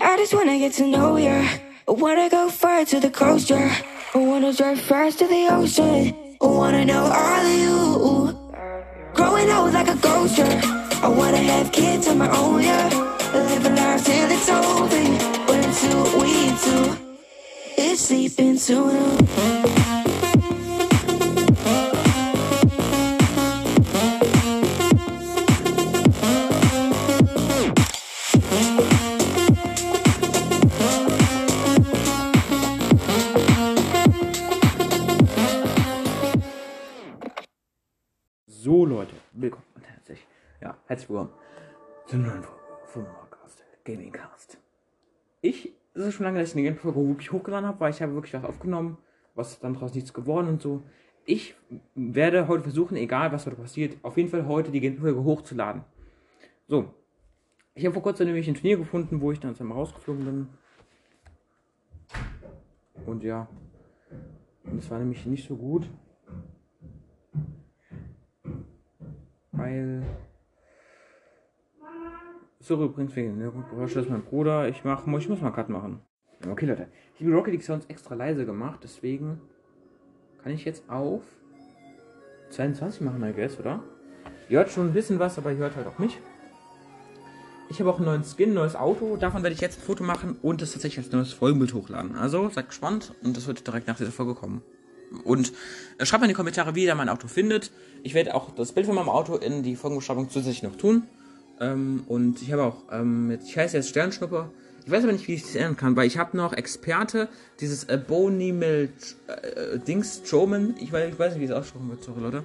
I just wanna get to know ya. I wanna go far to the coast, yeah. I wanna drive fast to the ocean. I wanna know all of you. Growing old like a ghost, yeah. I wanna have kids of my own, yeah. Live a life till it's over. Until we two, it's sleeping sooner. So, herzlich willkommen zu einer neuen Podcast, Gaming Cast. Ich, es ist schon lange, dass ich eine Gameplay-Folge wirklich hochgeladen habe, weil ich habe wirklich was aufgenommen, was dann daraus nichts geworden und so. Ich werde heute versuchen, egal was heute passiert, auf jeden Fall heute die Gameplay-Folge hochzuladen. So, ich habe vor kurzem nämlich ein Turnier gefunden, wo ich dann einmal rausgeflogen bin. Und ja, und es war nämlich nicht so gut. Weil. So, übrigens wegen der das ist mein Bruder. Ich mach, ich muss mal Cut machen. Okay, Leute. Ich habe Rocket League Sounds extra leise gemacht, deswegen kann ich jetzt auf 22 machen, I guess, oder? Ihr hört schon ein bisschen was, aber ihr hört halt auch mich. Ich habe auch einen neuen Skin, ein neues Auto. Davon werde ich jetzt ein Foto machen und das tatsächlich als neues Folgenbild hochladen. Also seid gespannt und das wird direkt nach dieser Folge kommen. Und äh, schreibt mal in die Kommentare, wie ihr mein Auto findet. Ich werde auch das Bild von meinem Auto in die Folgenbeschreibung zusätzlich noch tun. Ähm, und ich habe auch, ähm, ich heiße jetzt Sternschnupper. Ich weiß aber nicht, wie ich das ändern kann, weil ich habe noch Experte, dieses äh, Bonimel äh, Dings Strowman. Ich weiß, ich weiß nicht, wie es aussprechen wird, sorry Leute.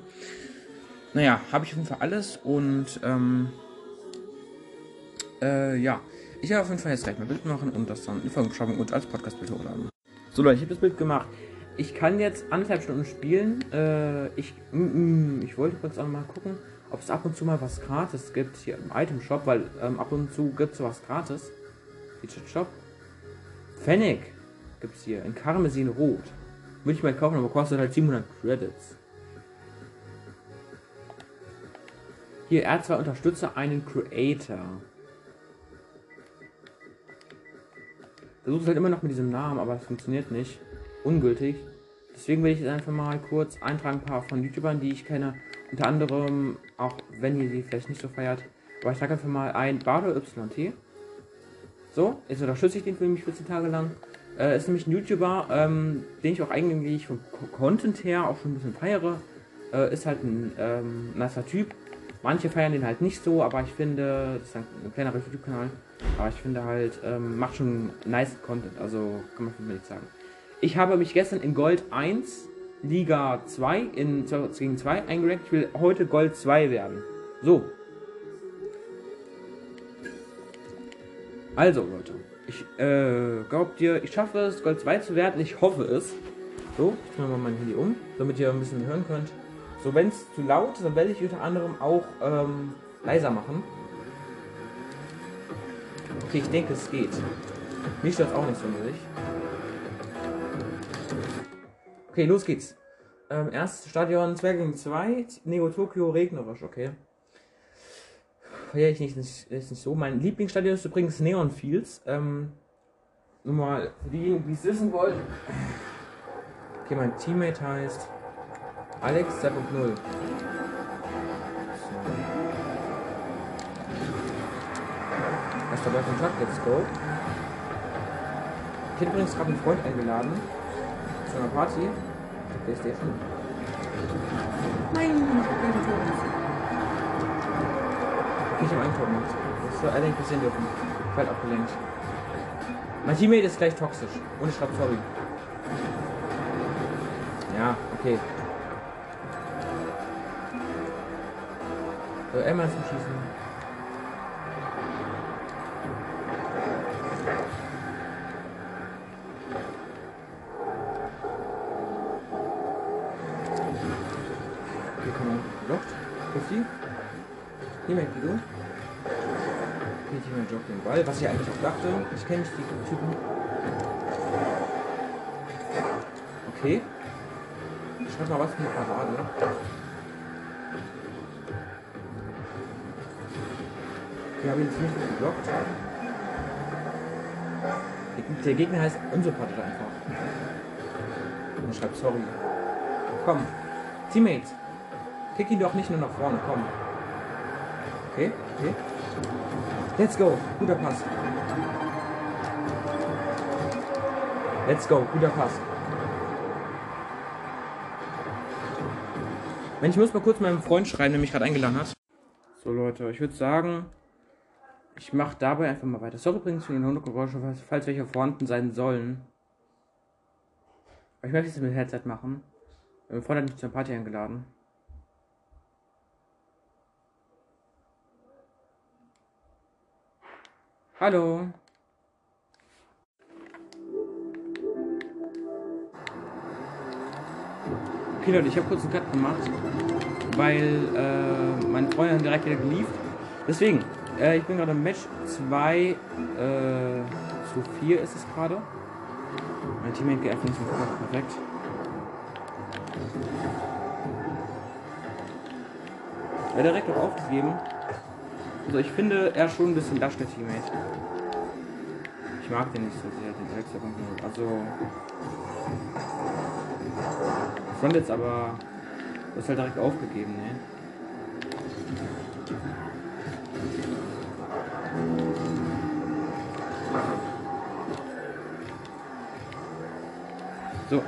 Naja, habe ich auf jeden Fall alles und ähm, äh, ja. Ich werde auf jeden Fall jetzt gleich mal Bild machen und das dann in Folgenbeschreibung und als Podcast-Bild hochladen. So Leute, ich habe das Bild gemacht. Ich kann jetzt anderthalb Stunden spielen. Äh, ich, mm, mm, ich wollte kurz auch mal gucken, ob es ab und zu mal was gratis gibt hier im Item Shop, weil ähm, ab und zu gibt es was gratis. Featured Shop. Fennec gibt es hier in Karmesin Rot. Würde ich mal kaufen, aber kostet halt 700 Credits. Hier, R2 unterstütze einen Creator. Versuche halt immer noch mit diesem Namen, aber es funktioniert nicht ungültig. Deswegen will ich jetzt einfach mal kurz eintragen, ein paar von YouTubern, die ich kenne. Unter anderem, auch wenn ihr sie vielleicht nicht so feiert. Aber ich sage einfach mal ein Bardo YT. So, jetzt unterstütze ich den für mich 14 Tage lang. Äh, ist nämlich ein YouTuber, ähm, den ich auch eigentlich vom Content her auch schon ein bisschen feiere. Äh, ist halt ein ähm, nasser Typ. Manche feiern den halt nicht so, aber ich finde, das ist ein, ein kleinerer YouTube-Kanal. Aber ich finde halt, ähm, macht schon nice Content. Also kann man mich nicht sagen. Ich habe mich gestern in Gold 1, Liga 2, in 2 gegen 2 eingerankt. Ich will heute Gold 2 werden. So. Also, Leute. Ich äh, glaubt ihr, ich schaffe es, Gold 2 zu werden? Ich hoffe es. So, ich drehe mal mein Handy um, damit ihr ein bisschen hören könnt. So, wenn es zu laut ist, dann werde ich unter anderem auch ähm, leiser machen. Okay, ich denke, es geht. Mich stört auch nicht sonderlich. Okay, los geht's. Ähm, erstes Stadion 2 gegen 2, Nego Tokio regnerisch, okay. Ja, ich nicht, ist nicht so. Mein Lieblingsstadion ist übrigens Neon Fields. Ähm, nur mal für die es wissen wollen. Okay, mein Teammate heißt Alex 2.0. So. Erster Kontakt, let's go. Ich hätte übrigens gerade einen Freund eingeladen zu einer Party. Playstation. Nein, ich gemacht. Ich habe ein Tor gemacht. Das soll allerdings passieren dürfen. Ich werde abgelenkt. Mein Teammate ist gleich toxisch. Und ich schreibe sorry. Ja, okay. So, einmal zum Schießen. Die du. Okay, jemand joggt den Ball, was ich eigentlich auch dachte. Ich kenne nicht die Typen. Okay. Ich schreib mal was für Parade. Okay, habe ihn ziemlich gut geblockt. Der Gegner heißt unsympathisch einfach. Und schreibt sorry. Komm. Teammates. Kick ihn doch nicht nur nach vorne, komm. Okay, okay. Let's go. Guter Pass. Let's go. Guter Pass. Wenn ich muss mal kurz meinem Freund schreiben, der mich gerade eingeladen hat. So Leute, ich würde sagen, ich mache dabei einfach mal weiter. Sorry übrigens für den Hundegeräusche, falls welche vorhanden sein sollen. Aber ich möchte es mit Headset machen. Mein Freund hat mich zur Party eingeladen. Hallo. Okay Leute, ich habe kurz einen Cut gemacht, weil äh, mein Freund dann direkt wieder geliefert. Deswegen, äh, ich bin gerade im Match 2 äh, zu 4 ist es gerade. Mein Teammate geht einfach nicht so perfekt. Er hat direkt auch aufgegeben. Also ich finde er schon ein bisschen lasch, der Teammate. Ich mag den nicht so sehr, den Alex Also. Front jetzt aber. Du hast halt direkt aufgegeben, ne? So.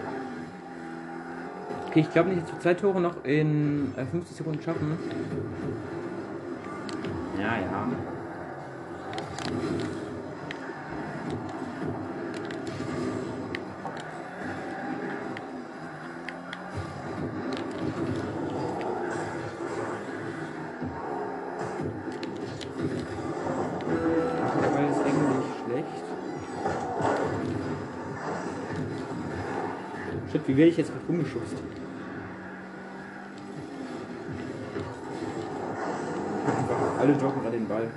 Okay, ich glaube nicht, dass wir zwei Tore noch in äh, 50 Sekunden schaffen. Wie werde ich jetzt rumgeschubst? Alle joggen gerade den Ball.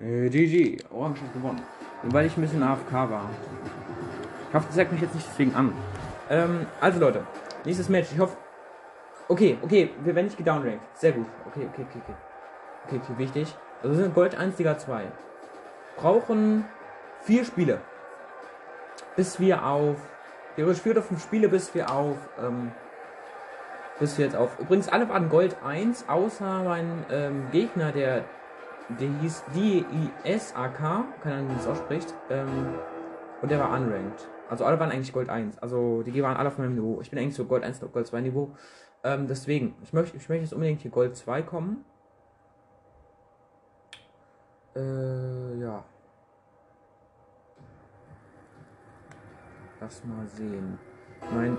Äh, GG, Orange hat gewonnen. Und weil ich ein bisschen AFK war. Ich hoffe, das sagt mich jetzt nicht deswegen an. Ähm, also Leute, nächstes Match. Ich hoffe. Okay, okay, wir werden nicht gedownrankt. Sehr gut. Okay, okay, okay, okay. Okay, okay, wichtig. Also wir sind Gold 1 Liga 2. Brauchen vier Spiele. Bis wir auf. Theoretisch vier oder fünf Spiele, bis wir auf. Ähm, bis wir jetzt auf. Übrigens, alle waren Gold 1, außer mein ähm, Gegner, der. Der hieß D-I-S-A-K. Keine Ahnung, wie man das ausspricht. Ähm, und der war unranked. Also alle waren eigentlich Gold 1. Also die waren alle auf meinem Niveau. Ich bin eigentlich so Gold 1, Gold 2 Niveau. Ähm, deswegen, ich möchte, ich möchte jetzt unbedingt hier Gold 2 kommen. Äh, ja. Lass mal sehen. Mein.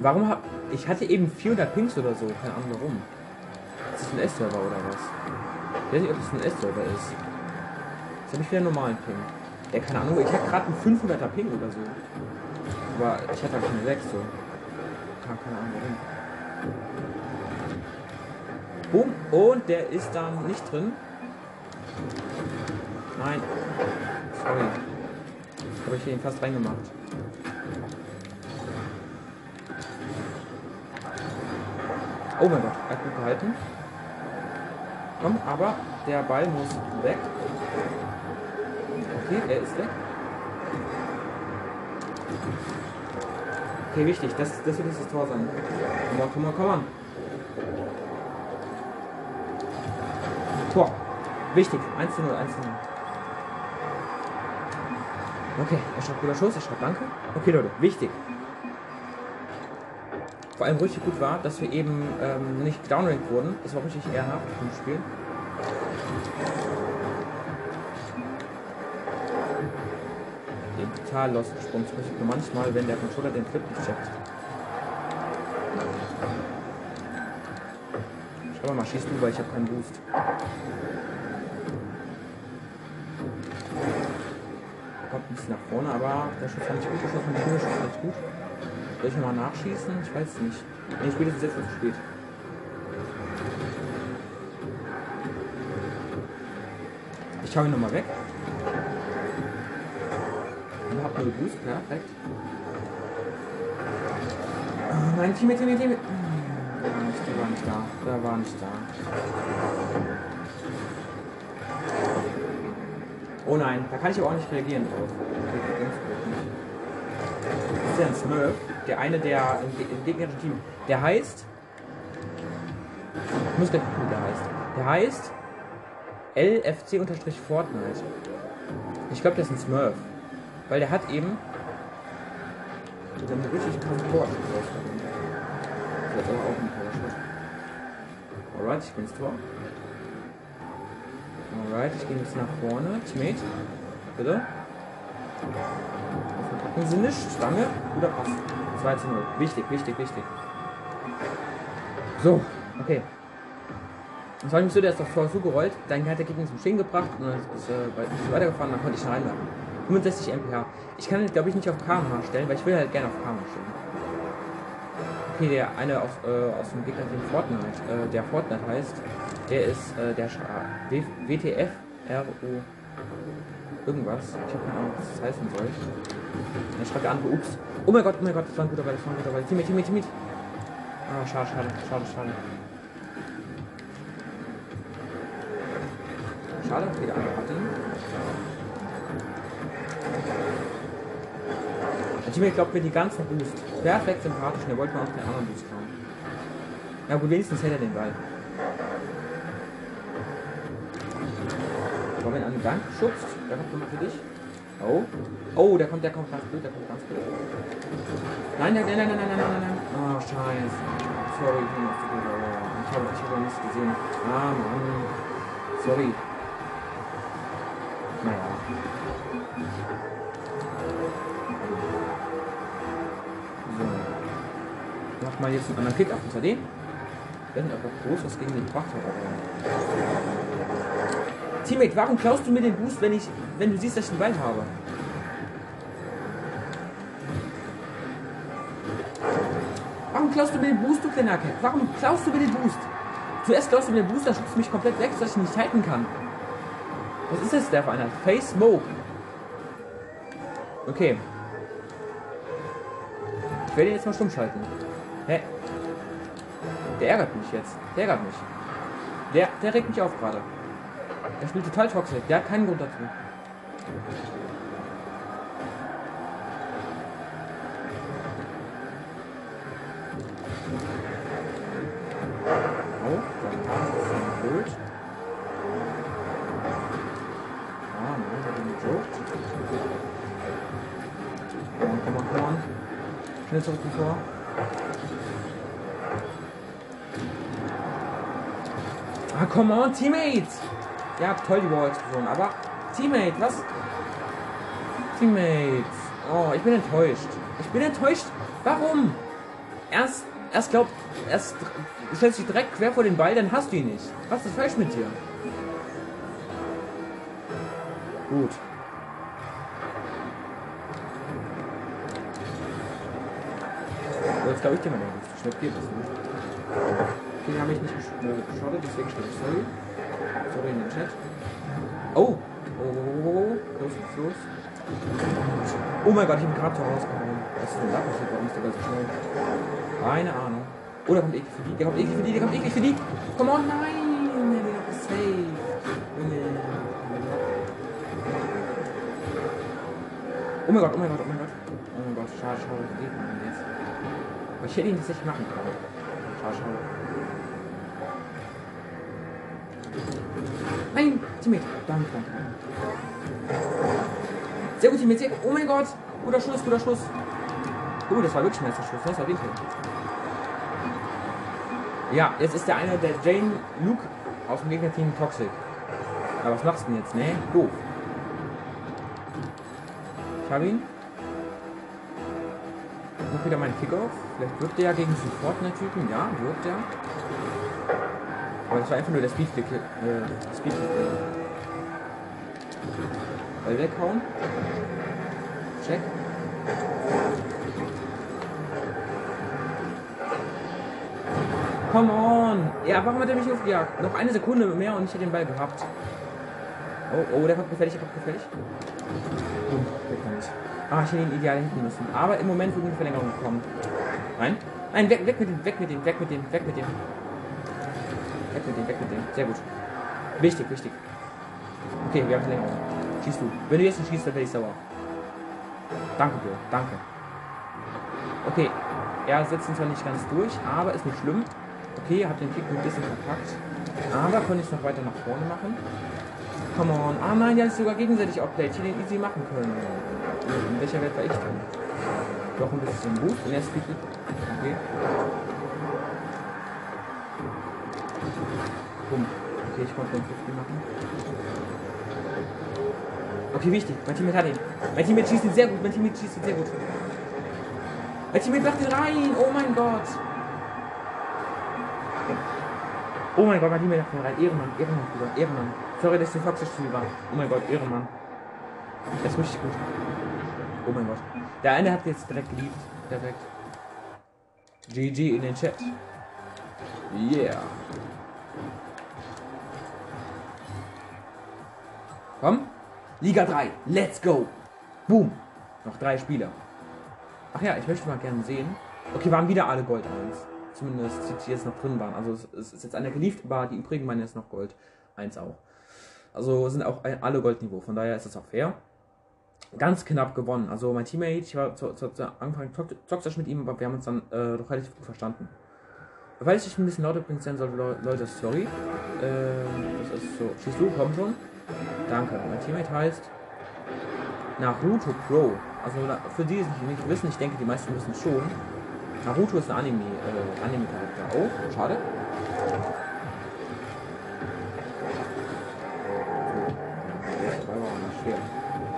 Warum hab. Ich hatte eben 400 Pings oder so. Keine Ahnung warum. Ist das ein S-Server oder was? Ich weiß nicht, ob das ein S-Server ist. Jetzt habe ich wieder einen normalen Ping. Ja, keine Ahnung. Ich hatte gerade einen 500er Ping oder so. Aber ich hatte halt keine 6 so. Keine, Ahnung warum. Boom. Und der ist dann nicht drin. Nein. Sorry. Habe ich ihn fast reingemacht. Oh mein Gott, er hat gut gehalten. Komm, aber der Ball muss weg. Okay, er ist weg. Okay, wichtig, das, das wird jetzt das Tor sein. Komm on, komm on, komm on. Tor. Wichtig. 1 zu 0, 1 zu 0. Okay, er schreibt guter Schuss, er schreibt Danke. Okay, Leute, wichtig. Vor allem richtig gut war, dass wir eben ähm, nicht downranked wurden. Das war richtig ehrenhaft im Spiel. Total lost gesprungen. Das passiert nur manchmal, wenn der Controller den Flip nicht checkt. Schau mal, schieß du, weil ich habe keinen Boost. Kommt ein bisschen nach vorne, aber der Schuss fand ich gut, ich gut, der Schuss fand ich gut. Soll ich nochmal nachschießen? Ich weiß nicht. Nee, spätestens jetzt wird es spät. Ich hau ihn nochmal weg. Null Boost, perfekt. Oh nein, Team, Team, Team. Nicht, der war nicht da. Der war nicht da. Oh nein, da kann ich aber auch nicht reagieren drauf. Das ist ja ein Smurf. Der eine, der im gegnerischen Team. Der heißt. Ich muss gleich gucken, wie der heißt. Der heißt. LFC-Fortnite. Ich glaube, der ist ein Smurf. Weil der hat eben. Mit einem richtig krassen Tor Vielleicht aber auch ein Powershot. Alright, ich bin ins Tor. Alright, ich gehe jetzt nach vorne. Teammate. Bitte. Packen Sie nicht. Stange. Guter Pass. 2 zu 0. Wichtig, wichtig, wichtig. So, okay. Und zwar nicht so, der ist doch vor zugerollt, dann hat der Gegner zum Stehen gebracht und dann ist äh, weitergefahren, dann konnte ich ihn reinmachen. 65 mph. Ich kann glaube ich nicht auf kmh stellen, weil ich will halt gerne auf kmh stellen. Okay, der eine aus, äh, aus dem Gegner den Fortnite, äh, der Fortnite heißt, der ist äh, der Sch- w WTF RO irgendwas. Ich habe keine Ahnung, was das heißen soll. Dann schreibt der andere, ups. Oh mein Gott, oh mein Gott, das war ein guter Ball, das war ein guter Ball. Teammate, Teammate, Teammate. Ah, schade, schade, schade, schade. Schade, okay, der andere Also ich glaube, für die ganzen Boost. Perfekt sympathisch, der wollte man auch keinen anderen Boost haben. Na ja, gut, wenigstens hätte er den Ball. Komm, wenn er einen Gang schubst. Da kommt nochmal für dich. Oh. Oh, da kommt, der kommt ganz blöd, der kommt ganz blöd. Nein, nein, nein, nein, nein, nein, nein, nein. nein. Oh, scheiße. Sorry, ich habe ich hab nichts gesehen. Ah, Mann. Sorry. Mal jetzt einen anderen Kick auf unter den. Wenn aber groß was gegen den. Aber... Teammate, warum klaust du mir den Boost, wenn ich, wenn du siehst, dass ich den Ball habe? Warum klaust du mir den Boost, du kleiner Keck? Warum klaust du mir den Boost? Zuerst klaust du mir den Boost, dann schubst du mich komplett weg, dass ich nicht halten kann. Was ist das der für einer? Face Smoke. Okay. Ich werde ihn jetzt mal stumm schalten. Hä? Der ärgert mich jetzt. Der ärgert mich. Der, der regt mich auf gerade. Der spielt total toxisch. Der hat keinen Grund dazu. Oh, der Hahn ist ein blöd. Ah, nein, der hat ihn gejoked. Komm on, komm on, komm on. Schnell zurück zum Tor. Ah, come on, Teammates! Ja, toll die Wall-Explosion, aber Teammate, was? Teammates. Oh, ich bin enttäuscht. Ich bin enttäuscht. Warum? Erst, erst glaubt, erst stellst dich direkt quer vor den Ball, dann hast du ihn nicht. Was ist falsch mit dir? Gut. Jetzt glaube ich dir mal schnell geht das nicht. Den habe ich nicht äh, geschaut, deswegen stehe ich sorry. Sorry in den Chat. Oh! Oh. Los, los. Oh mein Gott, ich habe gerade Tor rausgehauen. Was ist denn da passiert? Warum ist der so schnell? Keine Ahnung. Oh, da kommt eklig für die. Der kommt eklig für die. Der kommt eklig für die. Come on, nein! Der wird noch safe. Oh mein Gott, oh mein Gott, oh mein Gott. Oh mein Gott, schade, schade. Geht denn jetzt? Aber ich hätte ihn tatsächlich machen können. Schade, schade. Nein, Teammate. Danke, danke. Sehr gut. Sehr gut. Oh mein Gott. Guter Schuss, guter Schuss. Oh, das war wirklich ein erster Schuss. Das war Winkel. Ja, jetzt ist der eine, der Jane Luke aus dem Gegnerteam Toxic. Aber was machst du denn jetzt? Ne? Doof. Ich habe ihn. Noch wieder mein Kickoff. Vielleicht wirkt der ja gegen diesen Fortnite-Typen. Ja, wirkt er. Aber das war einfach nur der Speedkick. Äh, Speedkick. Ball weghauen. Check. Come on! Ja, warum hat er mich aufgejagt? Noch eine Sekunde mehr und ich hätte den Ball gehabt. Oh, oh, der kommt gefährlich, der kommt gefährlich. Weg damit. Ah, ich hätte ihn ideal hinten müssen. Aber im Moment wird eine Verlängerung gekommen. Nein? Nein, weg, weg mit dem, weg mit dem, weg mit dem, weg mit dem. Weg mit dem, weg mit dem. Sehr gut. Wichtig, wichtig. Okay, wir haben Verlängerung. Schießt du. Wenn du jetzt nicht schießt, dann werde ich sauer. Danke, Bro. Danke. Okay. Er setzt ihn zwar nicht ganz durch, aber ist nicht schlimm. Okay, hat den Kick ein bisschen verpackt. Aber konnte ich noch weiter nach vorne machen. Come on. Ah nein, der ist sogar gegenseitig outplayed. Hätte ihn easy machen können. In welcher Welt war ich denn? Doch ein bisschen Boost. Und er spielt. Okay. Okay, ich konnte den 50 machen. Okay, wichtig. Mein Teammate hat ihn. Mein Teammate schießt ihn sehr gut. Mein Teammate schießt ihn sehr gut. Mein Teammate macht ihn rein. Oh mein Gott. Oh mein Gott, mein Teammate macht ihn rein. Ehrenmann, Ehrenmann, Bruder. Ehrenmann. Sorry, dass ich toxisch zu war. Oh mein Gott, Ehrenmann. Das ist richtig gut. Oh mein Gott. Der eine hat jetzt direkt geliebt. Perfekt. GG in den Chat. Yeah. Komm. Liga 3. Let's go. Boom. Noch drei Spieler. Ach ja, ich möchte mal gerne sehen. Okay, waren wieder alle Gold 1. Zumindest die jetzt noch drin waren. Also es, ist jetzt einer geliebt, aber die übrigen waren jetzt noch Gold 1 auch. Also sind auch alle Goldniveau. Von daher ist das auch fair. Ganz knapp gewonnen. Also mein Teammate, ich war zu, zu, zu Anfang toxisch mit ihm, aber wir haben uns dann äh, doch relativ gut verstanden. Falls ich ein bisschen lauter bringt sein sollte, Leute, sorry. Äh, das ist so. Schießt du, komm schon. Danke. Mein Teammate heißt Naruto Pro. Also für die, die nicht wissen, ich denke, die meisten wissen schon. Naruto ist ein Anime, äh, Anime-Charakter. Oh, schade.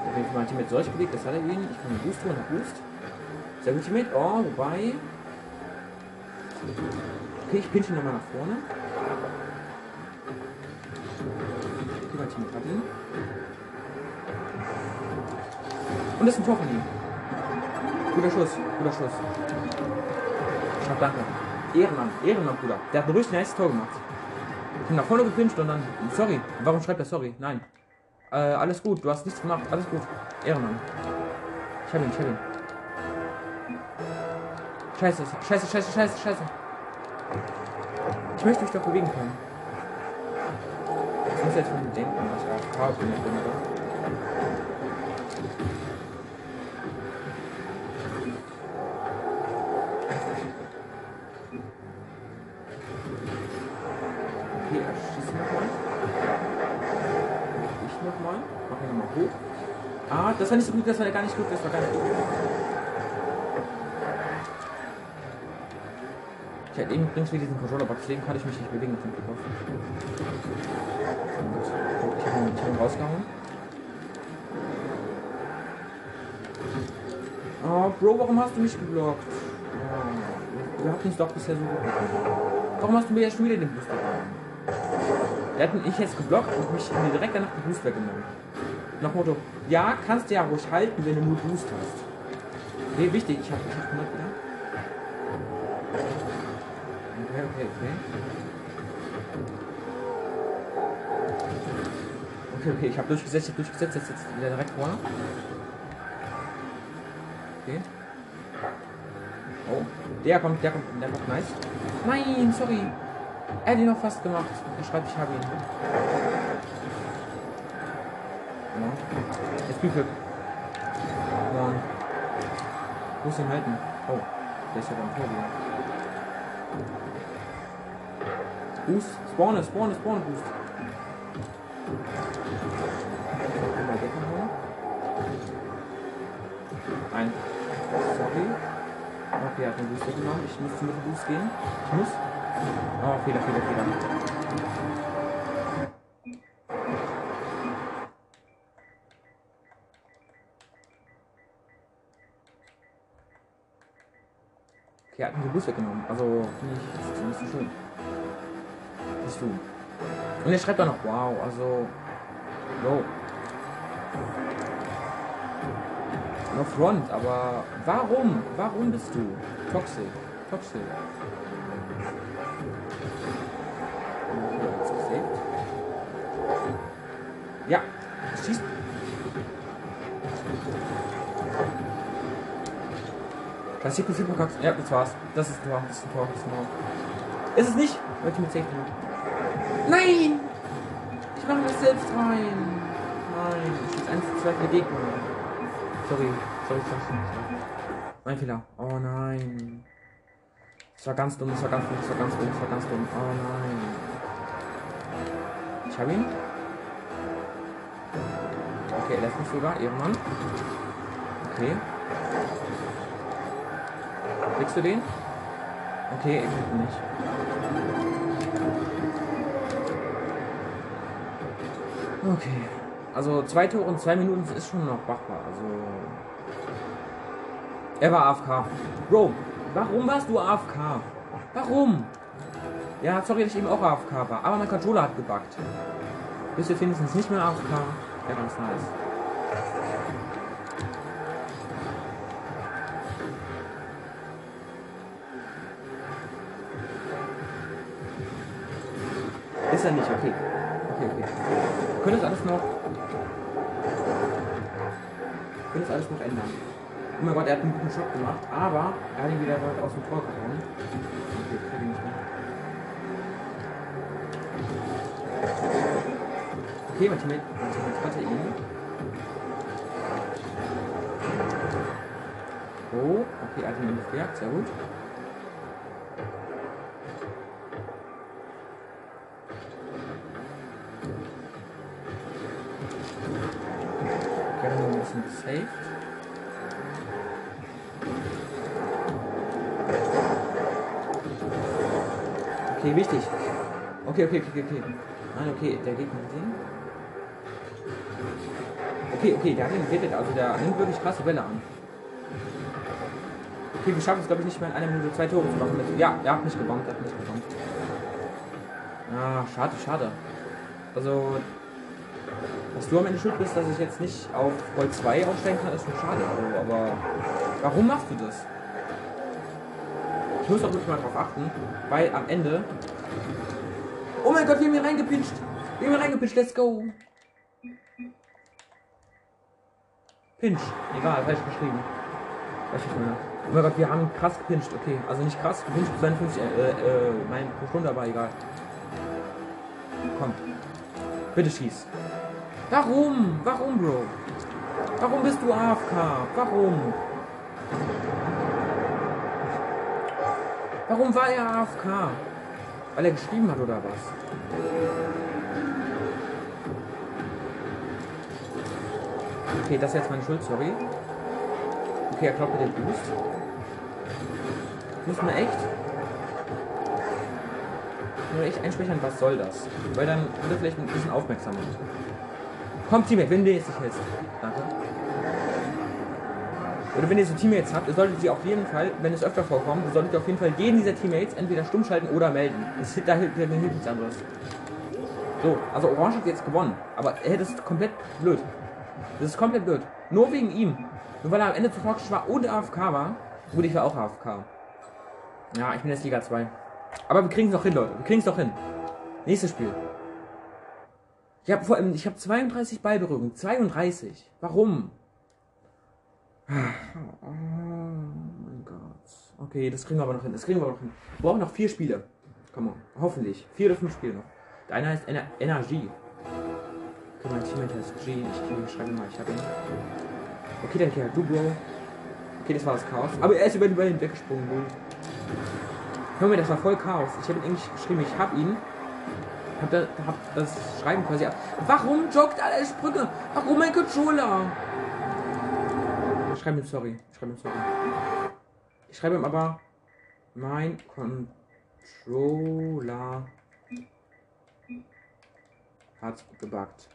Auf jeden Teammate solch gelegt, das hat er ihn. Ich kann Boost holen, Boost. Sehr gut Teammate. Oh, wobei. Okay, ich pinche nochmal nach vorne. Hat ihn. Und das ist ein Tor von ihm. Guter Schuss, guter Schuss. Ich hab danke. Ehrenmann, Ehrenmann, Bruder. Der hat ein richtig nice Tor gemacht. Ich bin nach vorne gepinscht und dann. Sorry. Warum schreibt er sorry? Nein. Äh, alles gut, du hast nichts gemacht. Alles gut. Ehrenmann. Ich hab ihn, ich hab ihn. Scheiße, scheiße, scheiße, scheiße, scheiße. Ich möchte mich doch bewegen können. Ich muss jetzt von denken, dass ich auf Chaos bin, oder? das war nicht so gut, das war gar nicht gut, das war gar nicht gut. Ich hätte eben übrigens wie diesen Controller-Box, deswegen kann ich mich nicht bewegen. Ich habe ihn, hab ihn rausgehauen. Oh, Bro, warum hast du mich geblockt? Oh, wir hatten es doch bisher so gut Warum hast du mir jetzt schon wieder den Boost gegeben? Der hat mich jetzt geblockt und mich direkt danach den Boost weggenommen. Nach Motto, ja, kannst du ja ruhig halten, wenn du nur Boost hast. Nee, wichtig, ich hab, ich hab 100 wieder. Okay, okay, okay. Ich hab durchgesetzt, ich hab durchgesetzt, jetzt, jetzt wieder direkt vorne. Okay. Oh, der kommt, der kommt, der kommt nice. Nein, sorry. Er hat ihn noch fast gemacht. Er schreibt, ich habe ihn. Jetzt Glück. Mann. Muss ihn halten. Oh, der ist ja beim Tor wieder. Boost. Spawne, spawne, spawne, Boost. Ein. Sorry. Okay, er hat den Boost weggenommen. Ich muss zum Boost gehen. Ich muss. Oh, Fehler, Fehler, Fehler. Okay, hat mir den Bus weggenommen. Also, finde ich, das ist nicht so schön. Nicht du. Und er schreibt dann noch, wow, also, yo. No front, aber warum? Warum bist du? Toxic. Toxic. Ja, schießt. Klassik mit verkackt. Ja, das war's. Das ist ein Tor. Das ist ein Tor. Das ist es nicht? Wollte ich mit Safety machen. Nein! Ich mache das selbst rein. Nein, 1 zu 2 für Gegner. Sorry. Sorry, sorry. Mein Fehler. Oh nein. Das war ganz dumm, das war ganz dumm, das war ganz dumm, das war ganz dumm. Oh nein. Ich hab ihn. Okay, lässt mich sogar, Ehrenmann. Okay. Kriegst du den? Okay, ich nicht. Okay. Also zwei Tore in zwei Minuten ist schon noch machbar. Also. Er war AFK. Bro, warum warst du AFK? Warum? Ja, sorry, dass ich eben auch AFK war. Aber mein Controller hat gebuggt. Bist du wenigstens nicht mehr AFK? Ja, ganz nice. Ist er nicht, okay. Könnte es alles noch. Könnte es alles noch ändern. Oh mein Gott, er hat einen guten Shot gemacht, aber er hat ihn wieder aus dem Tor gehauen. Okay, nicht mein Teammate, mein Teammate hatte ihn. Oh, okay, er hat ihn befragt, sehr gut. Dann ein bisschen gesaved. Okay, wichtig. Okay, okay, okay, okay. Nein, okay, der Gegner den. Okay, okay, der hat ihn gerettet, also der nimmt wirklich krasse Bälle an. Okay, wir schaffen es, glaube ich, nicht mehr in einer Minute zwei Tore zu machen. Mit, ja, er hat mich gebombt, er hat mich gebombt. Ah, schade, schade. Also, dass du am Ende schuld bist, dass ich jetzt nicht auf Gold 2 aufsteigen kann, ist schon schade. Also, aber warum machst du das? Ich muss auch wirklich mal drauf achten, weil am Ende. Oh mein Gott, wir haben hier reingepinscht. Wir haben hier reingepinscht, let's go. Pinch. Egal, falsch geschrieben. Weiß ich mehr. Oh mein Gott, wir haben krass gepinscht. Okay, also nicht krass, gepinscht 52 äh, äh, mein pro Stunde, aber egal. Komm. Bitte schieß. Warum? Warum, Bro? Warum bist du AFK? Warum? Warum war er AFK? Weil er geschrieben hat oder was? Okay, das ist jetzt meine Schuld, sorry. Okay, er klappt mit dem Boost. Muss man echt. Nur echt einsprechen, was soll das? Weil dann wird vielleicht ein bisschen aufmerksamer. Komm, Teammate, wenn du jetzt nicht hältst. Danke. Oder wenn ihr so Teammates habt, ihr solltet sie auf jeden Fall, wenn es öfter vorkommt, ihr solltet auf jeden Fall jeden dieser Teammates entweder stumm schalten oder melden. Das, da hilft mir nichts anderes. So, also Orange hat jetzt gewonnen, aber er hätte es komplett blöd. Das ist komplett blöd. Nur wegen ihm. Nur weil er am Ende zu toxisch war und AFK war. Gut, ich war auch AFK. Ja, ich bin jetzt Liga 2. Aber wir kriegen es doch hin, Leute. Wir kriegen es doch hin. Nächstes Spiel. Ich habe vor allem, ich habe 32 Ballberührungen. 32. Warum? Oh mein Gott. Okay, das kriegen wir aber noch hin. Das kriegen wir aber noch hin. Wir brauchen noch vier Spiele. Komm mal. Hoffentlich. Vier oder fünf Spiele noch. Der eine heißt Ener Energie. Okay, mein Teammate heißt G. Ich, schreibe mal, ich hab ihn. Okay, der hier, du, Bro. Okay, das war das Chaos. Aber er ist über den Ball hinweggesprungen, mir, das war voll Chaos. Ich habe ihn irgendwie geschrieben, ich hab ihn. Hab, hab das Schreiben quasi ab. Warum joggt alle Sprünge? Warum mein Controller? Ich schreibe ihm sorry. Ich schreibe ihm sorry. Ich schreibe ihm aber mein Controller hat gebuggt.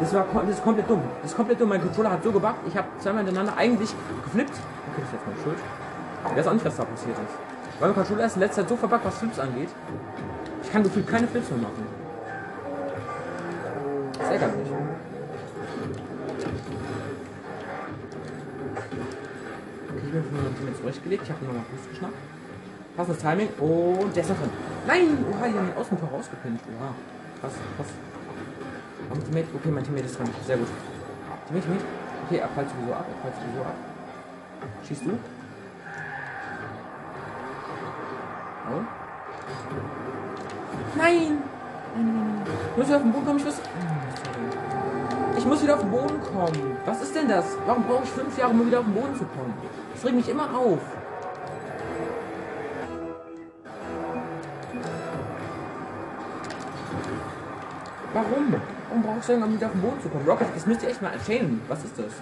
Das, war, das ist komplett dumm. Das ist komplett dumm. Mein Controller hat so gebuggt. Ich habe zweimal hintereinander eigentlich geflippt. Okay, das ist jetzt meine Schuld. Ich weiß auch nicht, was da passiert ist. Weil Controller ist in letzter Zeit so verbuggt, was Flips angeht. Ich kann gefühlt keine Flips mehr machen. Das ärgert mich. Ich bin von Team zurechtgelegt. Ich habe nur noch Fuß geschnappt. Passendes Timing und der ist noch drin. Nein! Oha, die haben ihn aus dem Tor rausgepinnt. Oha. Krass, krass. Mein Teammate, okay, mein Teammate ist dran. Sehr gut. Teammate, Teammate. Okay, er prallt sowieso ab, er prallt sowieso ab. Schießt du? Oh. Nein! Ich muss wieder auf den Boden kommen, ich muss... Ich muss wieder auf den Boden kommen. Was ist denn das? Warum brauche ich fünf Jahre, um wieder auf den Boden zu kommen? Das regt mich immer auf. Warum? Warum brauchst du denn, um wieder auf den Boden zu kommen? Rocket, das müsst ihr echt mal erzählen. Was ist das?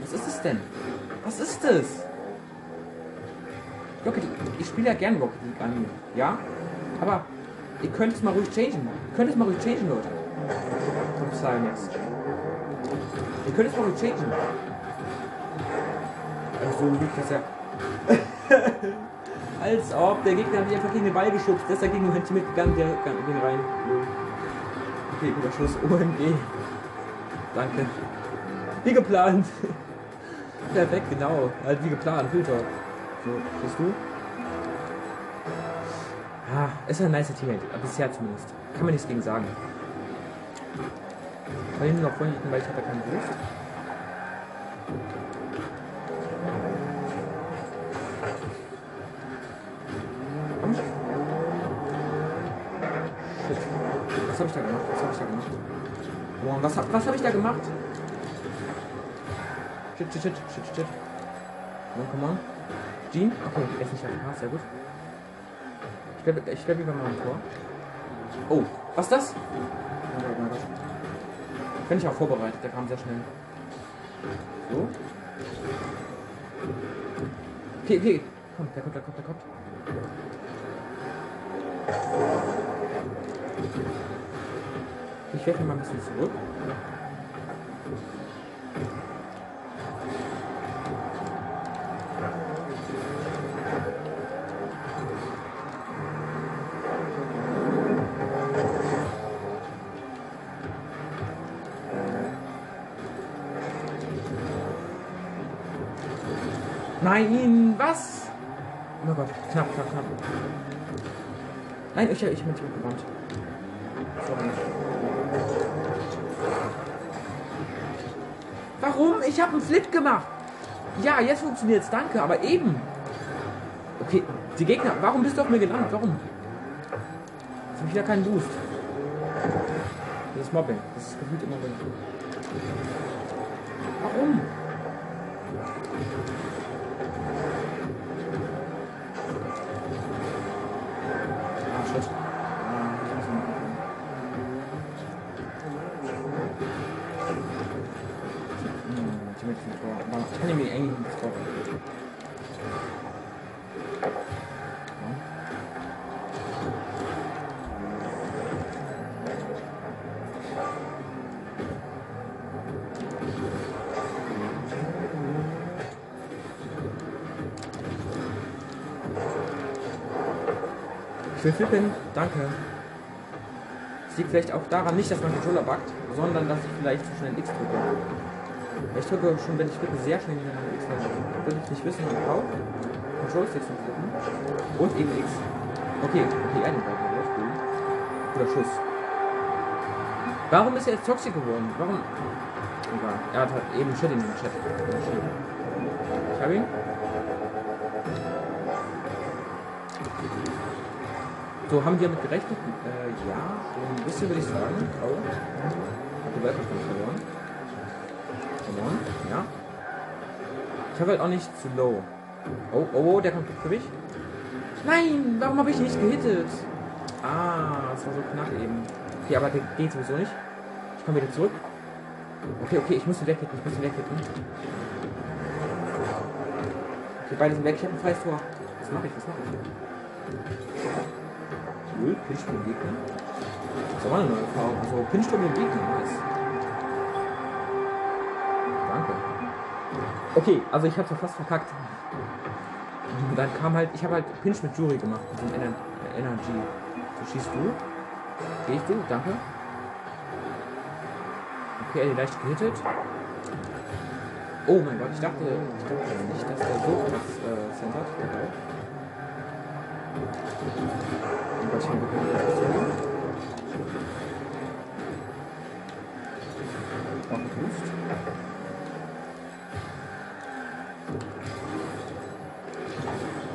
Was ist es denn? Was ist das? Rocket League. Ich spiele ja gern Rocket League an. Ja? Aber ihr könnt es mal ruhig changen. Ihr könnt es mal ruhig changen, Leute. Top Silence. Ihr könnt es mal ruhig changen. Also liegt das ja. Als ob der Gegner hat mich einfach gegen den Ball geschubst. Der ist dagegen ein Team mitgegangen, der ging rein. Okay, guter Schuss. OMG. Danke. Wie geplant. Perfekt, genau. Halt wie geplant. Filter. So, bist du? Ah, ist ein nice Teammate. Bisher zumindest. Kann man nichts gegen sagen. Kann ich noch vorhin, weil ich Brust. Komm. Shit. Was habe ich da gemacht? Was habe ich da gemacht? Oh, was, hab- was habe ich da gemacht? Shit, shit, shit, shit, shit. Come on, come on. Jean? Okay, er ist nicht auf sehr gut. Ich glaube, ich glaube, über meinem Tor. Oh, was ist das? Bin ich auch vorbereitet, der kam sehr schnell. So. Okay, okay. Komm, der kommt, der kommt, der kommt. Ich werfe mal ein bisschen zurück. Nein, was? Oh Gott, knapp, knapp, knapp. Nein, ich, ich bin zurückgewandt. Sorry. Warum? Ich habe einen Flip gemacht. Ja, jetzt funktioniert's, danke, aber eben. Okay, die Gegner, warum bist du auf mir gelandet? Warum? Jetzt habe ich wieder keinen Boost. Das ist Mobbing. Das ist gefühlt immer wieder. Warum? Will flippen, danke. Es liegt vielleicht auch daran nicht, dass mein Controller buggt, sondern dass ich vielleicht zu schnell X drücke. Ich drücke schon, wenn ich flippe, sehr schnell hintereinander X. Will ich nicht wissen, wie auch. Control Sticks zum Flippen. Und eben X. Okay, okay, läuft gut. Guter Schuss. Warum ist er jetzt toxisch geworden? Warum? Egal. Er hat halt eben Shit in den Chat. Ich hab ihn. So, haben die damit gerechnet? Äh, ja, ein bisschen würde ich sagen. Oh. Hat die Weltmeisterschaft verloren. Verloren, ja. Ich habe halt auch nicht zu low. Oh, oh, oh, der kommt für mich. Nein, warum habe ich nicht gehittet? Ah, es war so knapp eben. Okay, aber der geht sowieso nicht. Ich komme wieder zurück. Okay, okay, ich muss ihn weghitten, ich muss ihn weghitten. Okay, beide sind weg, ich habe ein freies Tor. Was mache ich, was mache ich? Cool, Pinchsturm im Gegner. Das war eine neue Erfahrung. Also Pinchsturm im Gegner, nice. Danke. Okay, also ich hab's ja fast verkackt. Und dann kam halt, ich habe halt Pinch mit Jury gemacht, mit dem Ener Energy. So schießt du. Gehst du, danke. Okay, er leicht gehittet. Oh mein Gott, ich dachte, ich dachte nicht, dass der so krass äh, centert. Der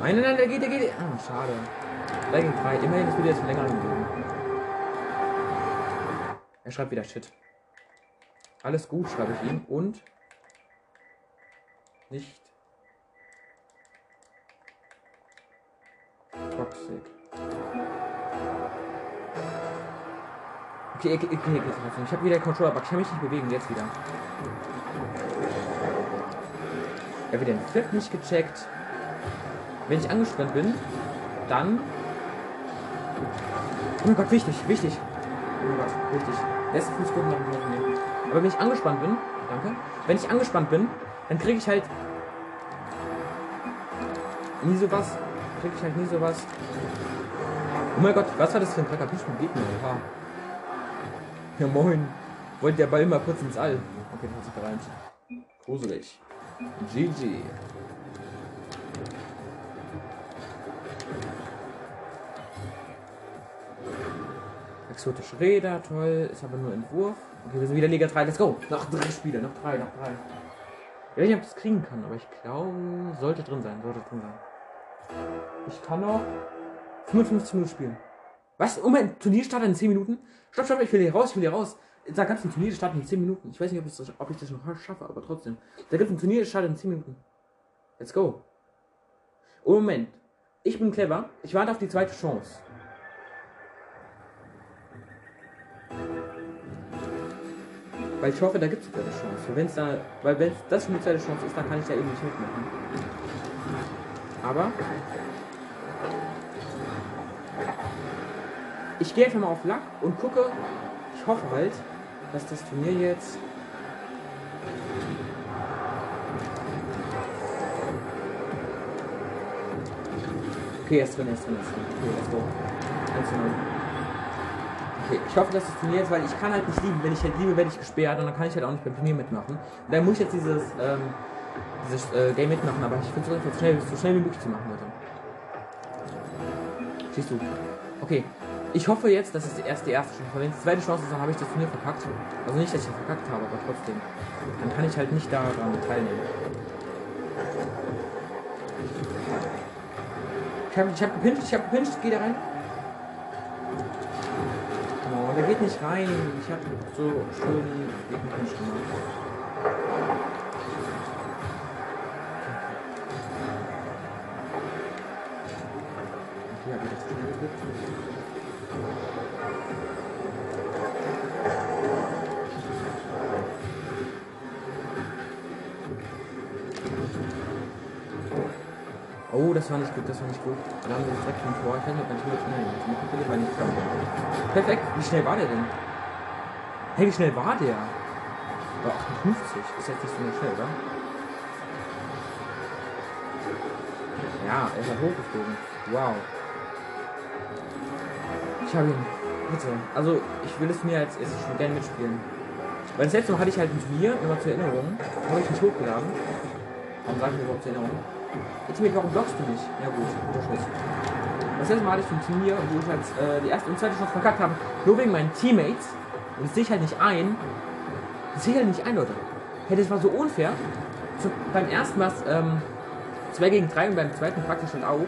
Nein, nein, der geht, der geht. Ah, schade. 3 gegen 3. Immerhin, es würde jetzt länger gehen. Er schreibt wieder Shit. Alles gut, schreibe ich ihm. Und nicht toxic. Okay, okay, okay. Ich habe wieder Controller, aber ich kann mich nicht bewegen. Jetzt wieder. Er hat wieder den Flip nicht gecheckt. Wenn ich angespannt bin, dann. Oh mein Gott, wichtig, wichtig. Oh mein Gott, wichtig. Letzte fünf Sekunden noch nehmen. Aber wenn ich angespannt bin, danke. Wenn ich angespannt bin, dann kriege ich halt nie sowas. Kriege ich halt nie sowas. Oh mein Gott, was war das für ein Trakapisch mit Gegner? Oha. Ja moin. Wollte der Ball mal kurz ins All. Okay, hat sich gereimt. Gruselig. GG. Exotische Räder, toll. Ist aber nur Entwurf. Okay, wir sind wieder Liga 3. Let's go. Noch drei Spiele, noch drei, noch drei. Ich weiß nicht, ob ich das kriegen kann, aber ich glaube, sollte drin sein, sollte drin sein. Ich kann noch 55 Minuten spielen. Was? Oh mein Turnier startet in 10 Minuten? Stopp, stopp, ich will hier raus, ich will hier raus. Da gab es ein Turnier, startet in 10 Minuten. Ich weiß nicht, ob ich, das, ob ich das noch schaffe, aber trotzdem. Da gibt es ein Turnier, startet in 10 Minuten. Let's go. Oh Moment. Ich bin clever. Ich warte auf die zweite Chance. Weil ich hoffe, da gibt es eine Chance. Wenn's da, weil wenn das schon die zweite Chance ist, dann kann ich da eben nicht mitmachen. Aber ich gehe einfach mal auf Lack und gucke. Ich hoffe halt, dass das Turnier jetzt. Okay, er ist drin, er ist drin, er ist drin. Okay, let's go. 1 zu 0. Okay, ich hoffe, dass das Turnier jetzt, weil ich kann halt nicht lieben. Wenn ich halt liebe, werde ich gesperrt und dann kann ich halt auch nicht beim Turnier mitmachen. Und dann muss ich jetzt dieses, ähm, dieses äh, Game mitmachen, aber ich finde es so schnell, so schnell wie möglich zu machen, Leute. Siehst du? Okay. Ich hoffe jetzt, dass es erst die erste Chance war. Wenn es die zweite Chance ist, dann habe ich das Turnier verkackt. Also nicht, dass ich verkackt habe, aber trotzdem. Dann kann ich halt nicht daran teilnehmen. Ich habe ich hab gepinscht, ich habe gepinscht, geh da rein. Oh, der geht nicht rein. Ich habe so schön gegen gemacht. Okay, habe ich das Oh, das war nicht gut, das war nicht gut. Dann haben wir das direkt vom Tor. Ich weiß nicht, ob man nicht schnell ist. Lieber nicht. Perfekt. Wie schnell war der denn? Hey, wie schnell war der? War 58. Ist jetzt nicht so schnell, oder? Ja, er ist halt hochgeflogen. Wow. Ich habe ihn. Bitte. Also, ich will es mir als erstes schon gerne mitspielen. Weil das letzte Mal hatte ich halt ein Turnier, immer zur Erinnerung. Habe ich nicht hochgeladen. Warum sage ich mir überhaupt zur Erinnerung? Ultimate, warum blockst du nicht? Ja gut, guter Schluss. Das letzte Mal hatte ich ein Turnier, wo ich halt äh, die erste und zweite Chance verkackt habe, nur wegen meinen Teammates. Und das sehe ich halt nicht ein. Das sehe ich halt nicht ein, Leute. Hey, das war so unfair. So, beim ersten war es ähm, 2 gegen 3 und beim zweiten praktisch halt auch.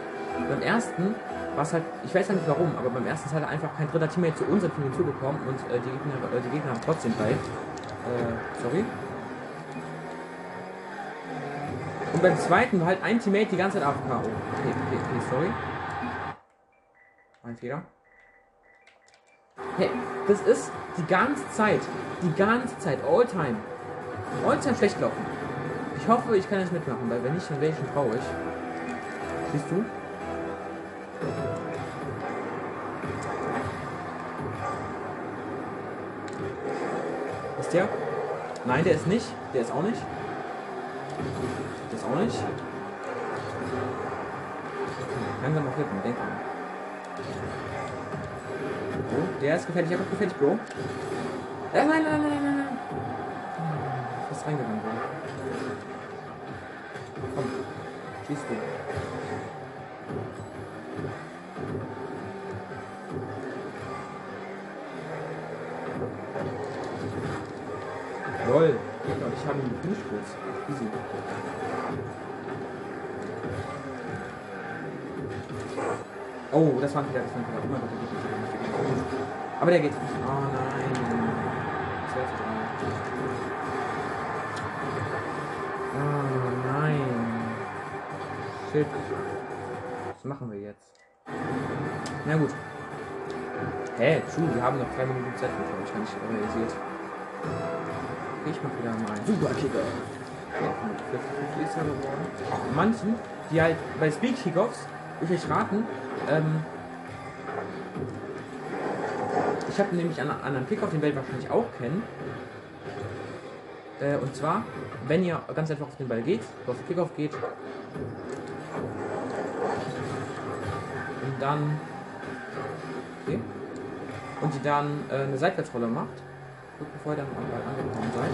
Beim ersten war es halt, ich weiß ja nicht warum, aber beim ersten ist halt einfach kein dritter Teammate zu unserem Team hinzugekommen und äh, die, Gegner, äh, die Gegner haben trotzdem drei. Äh, sorry. Und beim zweiten war halt ein Teammate die ganze Zeit AFK. Oh, okay, okay, okay, sorry. Mein Fehler. Hey, das ist die ganze Zeit, die ganze Zeit, all time, all time schlecht gelaufen. Ich hoffe, ich kann das mitmachen, weil wenn nicht, dann wäre ich schon traurig. Siehst du? Ist der? Nein, der ist nicht. Der ist auch nicht. Das auch nicht. Langsam mal flippen, denk dran. Oh, der ist gefährlich, der ist gefährlich, Bro. Äh, nein, nein, nein, nein, nein, nein. Fast reingegangen, Bro. Komm, schieß du. Ich kurz. Easy. Oh, das war wieder, das war wieder. Oh mein Gott, der geht. Aber der geht nicht. Oh nein. 12 Oh nein. Shit. Was machen wir jetzt? Na gut. Hä, true, wir haben noch drei Minuten Zeit, habe ich gar nicht realisiert. Okay, ich mach wieder mal einen Superkicker. Ja, 50 ist er geworden. Manchen, die halt bei Speed Kickoffs, ich euch raten, ähm, ich habe nämlich einen anderen Kickoff, den werdet ihr wahrscheinlich auch kennen. Äh, und zwar, wenn ihr ganz einfach auf den Ball geht, auf den Kickoff geht, und dann okay, und ihr dann äh, eine Seitwärtsrolle macht, bevor ihr dann angekommen seid.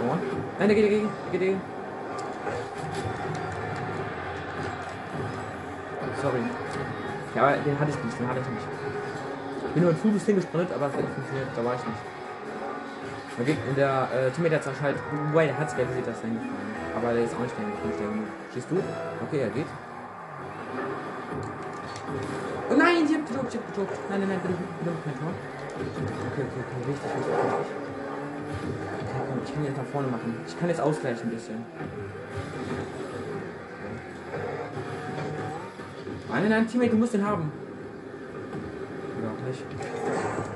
Und, nein, der geht, der geht, der geht. Sorry. Ja, aber den hatte ich nicht, den hatte ich nicht. Ich bin nur ein Fuß hingesprintet, aber es hat nicht funktioniert, da war ich nicht. Man geht in der äh, Teammate hat halt, wobei, der hat es realisiert, dass er hingefallen Aber der ist auch nicht geblieben. Stehst du? Okay, er geht. Gedruckt. Nein, nein, nein, bitte, bitte kein Tor. Okay, okay, okay, richtig, richtig, richtig. Okay, komm, ich kann jetzt nach vorne machen. Ich kann jetzt ausgleichen ein bisschen. Nein, nein, Teammate, du musst den haben. Oder auch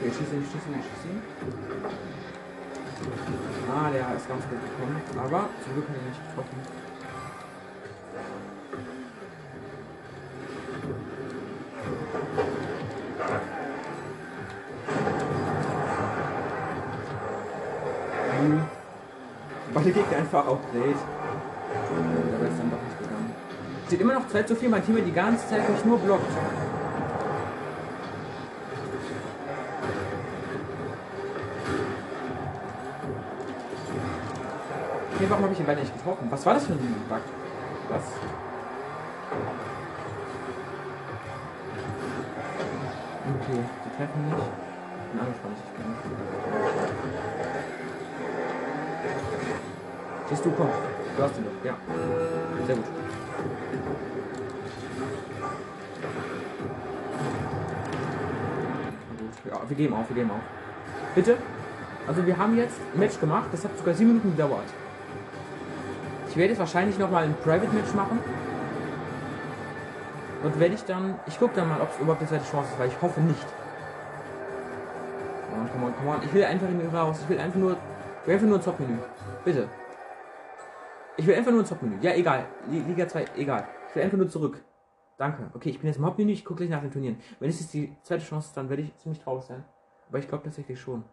Okay, ich schieße ihn, ich schieße ihn, ich schieße ihn. Ah, der ist ganz gut gekommen. Aber zum Glück hat er nicht getroffen. Hm. Beide Gegner einfach outplayed. Der ist dann doch nicht gegangen. Steht immer noch 2 zu 4, mein Team die ganze Zeit mich nur blockt. Okay, warum habe ich den Ball nicht getroffen? Was war das für ein Bug? Was? Okay, die treffen nicht. Ich bin angespannt, ich bin angespannt. Siehst du, komm. Du hast ihn doch, ja. Sehr gut. Ja, wir geben auf, wir geben auf. Bitte? Also wir haben jetzt ein Match gemacht, das hat sogar sieben Minuten gedauert. Ich werde jetzt wahrscheinlich nochmal ein Private Match machen. Und werde ich dann. Ich gucke dann mal, ob es überhaupt eine zweite Chance ist, weil ich hoffe nicht. Come on, come on, come on. Ich will einfach in raus. Ich will einfach nur. Ich will einfach nur ein Top-Menü. Bitte. Ich will einfach nur ein Top-Menü. Ja, egal. Li- Liga 2, egal. Ich will einfach nur zurück. Danke. Okay, ich bin jetzt im Hauptmenü. Ich gucke gleich nach den Turnieren. Wenn es jetzt die zweite Chance ist, dann werde ich ziemlich traurig sein. Aber ich glaube tatsächlich schon.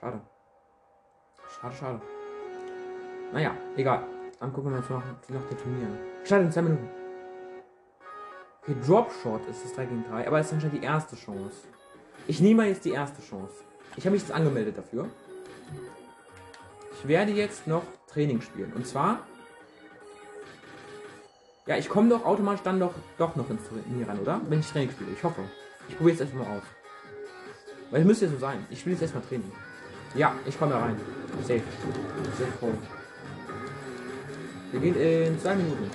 Schade. Schade, schade. Naja, egal. Dann gucken wir uns noch nach den Turnieren. Schade, in zwei Minuten. Okay, Drop Shot ist das 3 gegen 3, aber es ist anscheinend die erste Chance. Ich nehme jetzt die erste Chance. Ich habe mich jetzt angemeldet dafür. Ich werde jetzt noch Training spielen. Und zwar. Ja, ich komme doch automatisch dann doch, doch noch ins Turnier ran, oder? Wenn ich Training spiele. Ich hoffe. Ich probiere es erstmal aus. Weil es müsste ja so sein. Ich spiele jetzt erstmal Training. Ja, ich komme da rein. Safe. Safe Call. Wir gehen in zwei Minuten.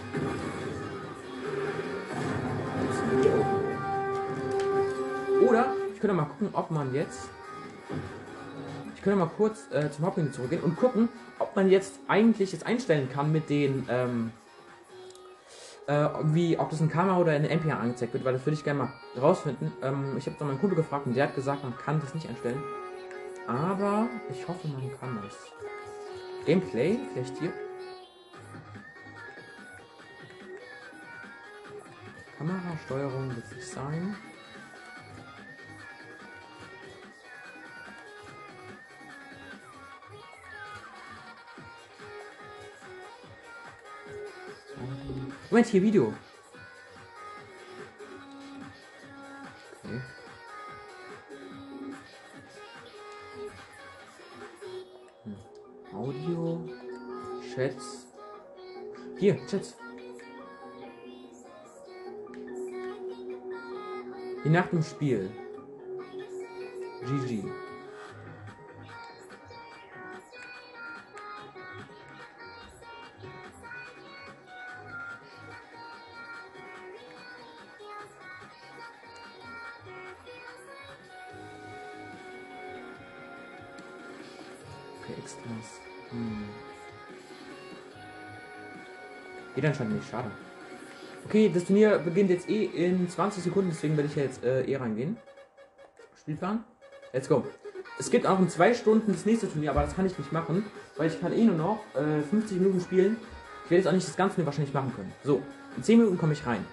Oder ich könnte mal gucken, ob man jetzt. Ich könnte mal kurz äh, zum Hauptmenü zurückgehen und gucken, ob man jetzt eigentlich jetzt einstellen kann mit den, ähm, äh, wie, ob das in Kamera oder in der MPA angezeigt wird, weil das würde ich gerne mal rausfinden. Ähm, ich habe dann meinen Kumpel gefragt und der hat gesagt, man kann das nicht einstellen. Aber ich hoffe, man kann das. Gameplay, vielleicht hier. Kamerasteuerung wird nicht sein. Moment, hier Video. Okay. Hm. Audio, Chats. Hier, Chats. Wie nach dem Spiel. GG. Extras. Hm. Geht anscheinend nicht, schade. Okay, das Turnier beginnt jetzt eh in 20 Sekunden, deswegen werde ich jetzt äh, eh reingehen. Spielplan. Let's go. Es gibt auch in zwei Stunden das nächste Turnier, aber das kann ich nicht machen, weil ich kann eh nur noch äh, 50 Minuten spielen. Ich werde jetzt auch nicht das ganze wahrscheinlich machen können. So, in 10 Minuten komme ich rein.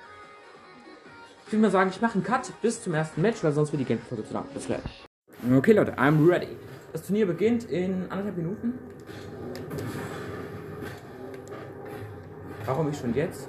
Ich würde mal sagen, ich mache einen Cut bis zum ersten Match, weil sonst wird die Gameplay-Folge zu lang. Bis gleich. Okay, Leute, I'm ready. Das Turnier beginnt in anderthalb Minuten. Warum ich schon jetzt?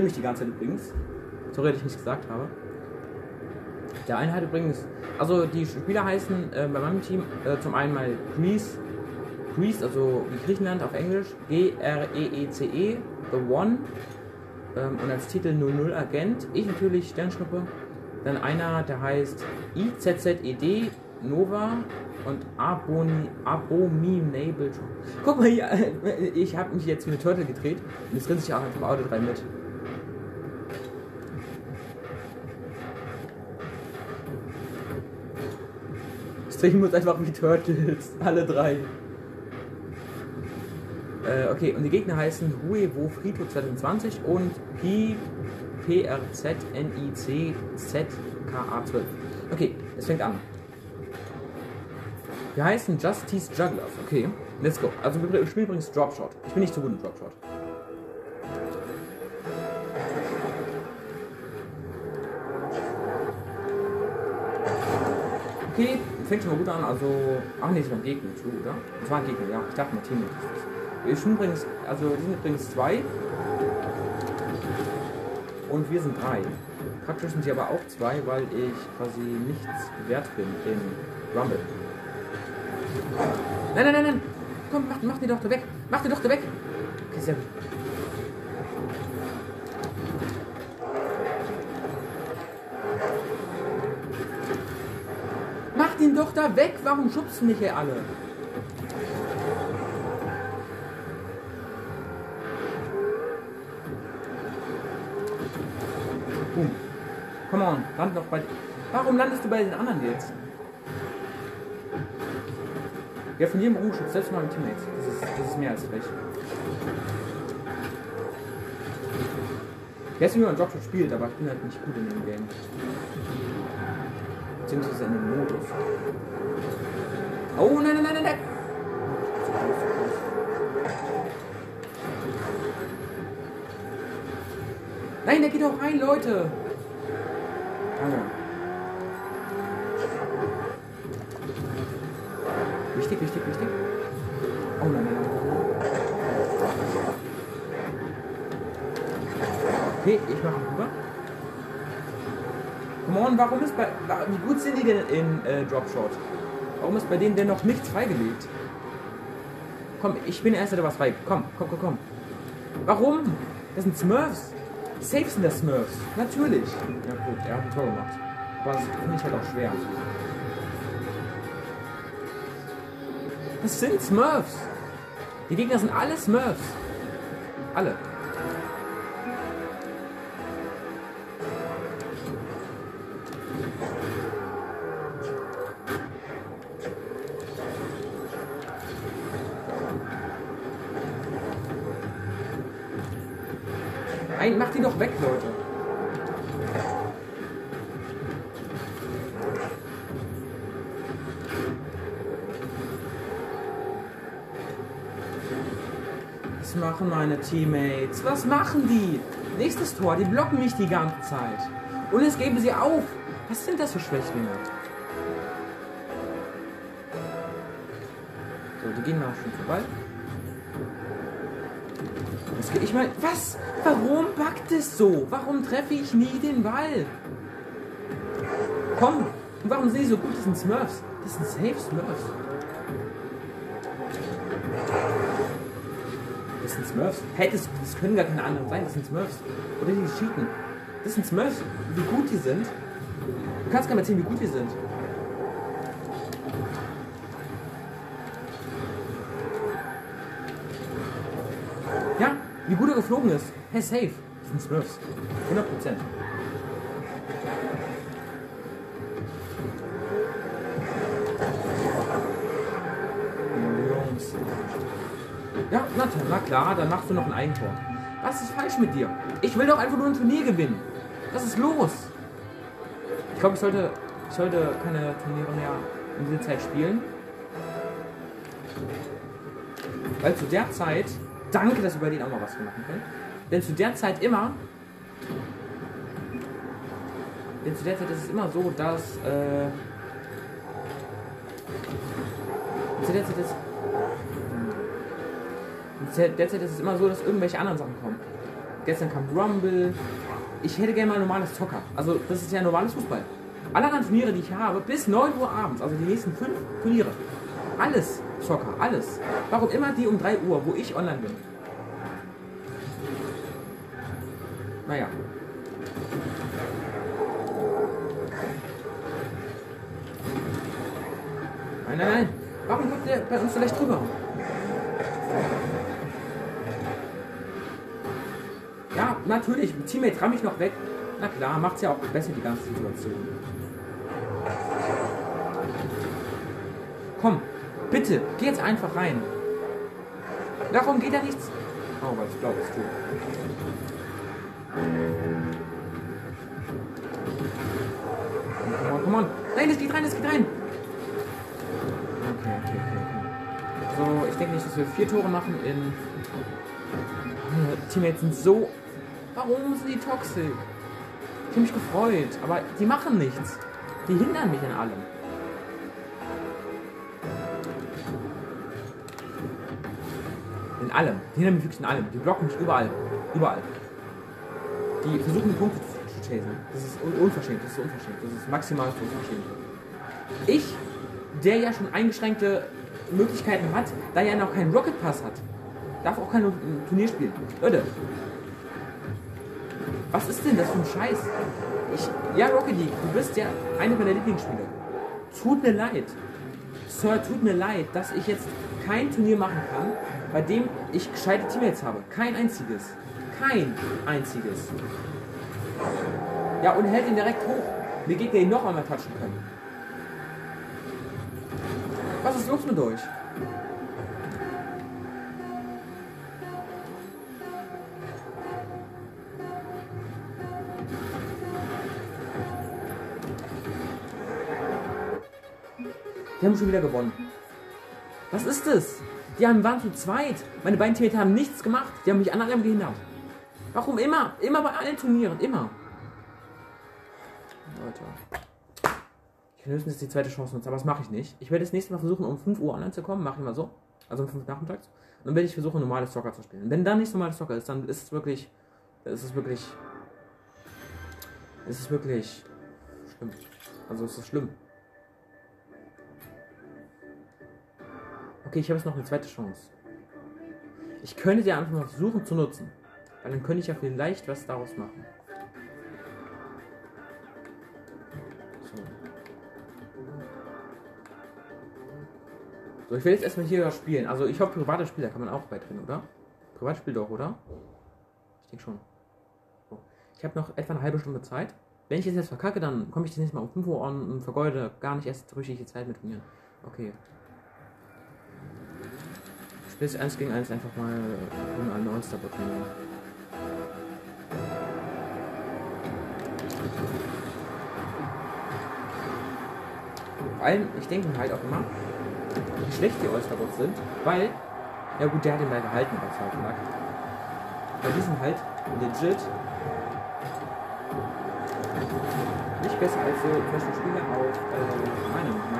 drehe mich die ganze Zeit übrigens. Sorry, dass ich nicht gesagt habe. Der eine hat übrigens, also die Spieler heißen äh, bei meinem Team äh, zum einen mal Greece, Greece, also wie Griechenland auf Englisch, G-R-E-E-C-E, -E, The One ähm, und als Titel 00 Agent. Ich natürlich Sternschnuppe. Dann einer, der heißt IZZED Nova und Abominable. Guck mal hier, ich habe mich jetzt mit Turtle gedreht und es rennt sich auch vom Auto 3 mit. Drehen uns einfach wie Turtles, alle drei. Äh, okay, und die Gegner heißen Huevo Frito 2020 und P PRZNIC ZKA12. Okay, es fängt an. Wir heißen Justice Jugglers. Okay, let's go. Also wir spielen übrigens Dropshot. Ich bin nicht so gut in Dropshot. Okay, fängt schon mal gut an. Also, ach nee, es war ein Gegner, zu, oder? Es war ein Gegner, ja. Ich dachte mal Team. Wir sind übrigens, also wir sind übrigens zwei. Und wir sind drei. Praktisch sind sie aber auch zwei, weil ich quasi nichts wert bin in Rumble. Nein, nein, nein, nein. Komm, mach, mach die doch da weg. Mach die doch da weg. Okay, sehr gut. Doch da weg. Warum schubst du mich hier alle? Boom. Come on, land doch bei. Warum landest du bei den anderen jetzt? Ja, von jedem Rumschutz, selbst mal mit Teammates. Das ist, das ist mehr als recht. Weiß nicht, wie man Dropshot spielt, aber ich bin halt nicht gut in dem Game. Beziehungsweise in Modus. Oh, nein, nein, nein, nein, nein! Der geht auch rein, Leute! Warum ist bei. Wie gut sind die denn in äh, Dropshot? Warum ist bei denen denn noch nichts freigelegt? Komm, ich bin der Erste, der was frei. Komm, komm, komm, komm. Warum? Das sind Smurfs. Safe sind der Smurfs. Natürlich. Ja gut, er hat ein Tor gemacht. Aber das finde ich halt auch schwer. Das sind Smurfs. Die Gegner sind alle Smurfs. Alle. Nein, mach die doch weg, Leute. Was machen meine Teammates? Was machen die? Nächstes Tor, die blocken mich die ganze Zeit. Und jetzt geben sie auf. Was sind das für Schwächlinge? So, die gehen mal schon vorbei. Ich meine, was? Warum backt es so? Warum treffe ich nie den Ball? Komm! Warum sind die so gut? Das sind Smurfs. Das sind safe Smurfs. Das sind Smurfs. Hey, das, das können gar keine anderen sein. Das sind Smurfs. Oder die cheaten. Das sind Smurfs. Wie gut die sind. Du kannst gar nicht erzählen, wie gut die sind. Ja, wie gut er geflogen ist. Hey, safe. Das sind Smurfs. 100 Prozent. Ja, na, toll, na klar, dann machst du noch ein Eigentor. Was ist falsch mit dir? Ich will doch einfach nur ein Turnier gewinnen. Was ist los? Ich glaube, ich sollte, ich sollte keine Turniere mehr in dieser Zeit spielen. Weil zu der Zeit, danke, dass wir bei denen auch mal was machen können. Denn zu der Zeit immer, denn zu der Zeit ist es immer so, dass, äh, zu der Zeit ist, hm. derzeit ist es immer so, dass irgendwelche anderen Sachen kommen. Gestern kam Rumble. Ich hätte gerne mal ein normales Zocker. Also, das ist ja normales Fußball. Alle anderen Turniere, die ich habe, bis 9 Uhr abends, also die nächsten 5 Turniere. Alles Zocker, alles. Warum immer die um 3 Uhr, wo ich online bin? Naja. Nein, nein, nein. Warum kommt der bei uns vielleicht drüber? Ja, natürlich. Teammate ramm ich noch weg. Na klar, macht's ja auch besser die ganze Situation. Komm, bitte, geh jetzt einfach rein. Warum geht da nichts? Oh, weil ich glaube, es tut. Komm on, komm on. Nein, es geht rein, es geht rein. Okay, okay, okay. So, ich denke nicht, dass wir vier Tore machen in. Meine Teammates sind so. Warum sind die toxisch? Ich habe mich gefreut, aber die machen nichts. Die hindern mich an allem. In allem. Die hindern mich wirklich in allem. Die blocken mich überall. Überall. Die versuchen die Punkte zu chasen. Das ist un unverschämt. Das ist unverschämt. Das ist maximal unverschämt. Ich, der ja schon eingeschränkte Möglichkeiten hat, da er noch keinen Rocket Pass hat, darf auch kein Turnier spielen. Leute, was ist denn das für ein Scheiß? Ich, ja, Rocket League, du bist ja einer meiner Lieblingsspiele. Tut mir leid. Sir, tut mir leid, dass ich jetzt kein Turnier machen kann, bei dem ich gescheite Teammates habe. Kein einziges. Kein einziges. Ja, und hält ihn direkt hoch. Mir Gegner ihn noch einmal touchen können. Was ist los mit euch? Die haben schon wieder gewonnen. Was ist das? Die haben, waren zu zweit. Meine beiden Teammates haben nichts gemacht. Die haben mich an allem gehindert. Warum immer? Immer bei allen Turnieren. Immer. Leute. Ich kann höchstens die zweite Chance nutzen, aber das mache ich nicht. Ich werde das nächste Mal versuchen, um 5 Uhr online zu kommen. Mache ich mal so. Also um 5 Uhr nachmittags. Und dann werde ich versuchen, normales Soccer zu spielen. Wenn dann nicht normales Soccer ist, dann ist es wirklich. Ist es wirklich. Ist es wirklich. Schlimm. Also ist es schlimm. Okay, ich habe jetzt noch eine zweite Chance. Ich könnte sie einfach mal versuchen zu nutzen. Weil dann könnte ich ja vielleicht was daraus machen. So. So, ich will jetzt erstmal hier spielen. Also ich hoffe, private Spiele kann man auch beitreten, oder? Privatspiel doch, oder? Ich denke schon. So. Ich habe noch etwa eine halbe Stunde Zeit. Wenn ich jetzt verkacke, dann komme ich das nächste Mal um 5 Uhr an und vergeude gar nicht erst richtige Zeit mit mir. Okay. Ich spiele jetzt 1 gegen 1 einfach mal ohne einen All-Star-Bot Vor allem, ich denke halt auch immer, wie schlecht die All-Star-Bots sind, weil, ja gut, der hat den Ball gehalten bei Falkenlack. Weil die sind halt legit nicht besser als so zum Beispiel Spieler auf äh, meine, meine,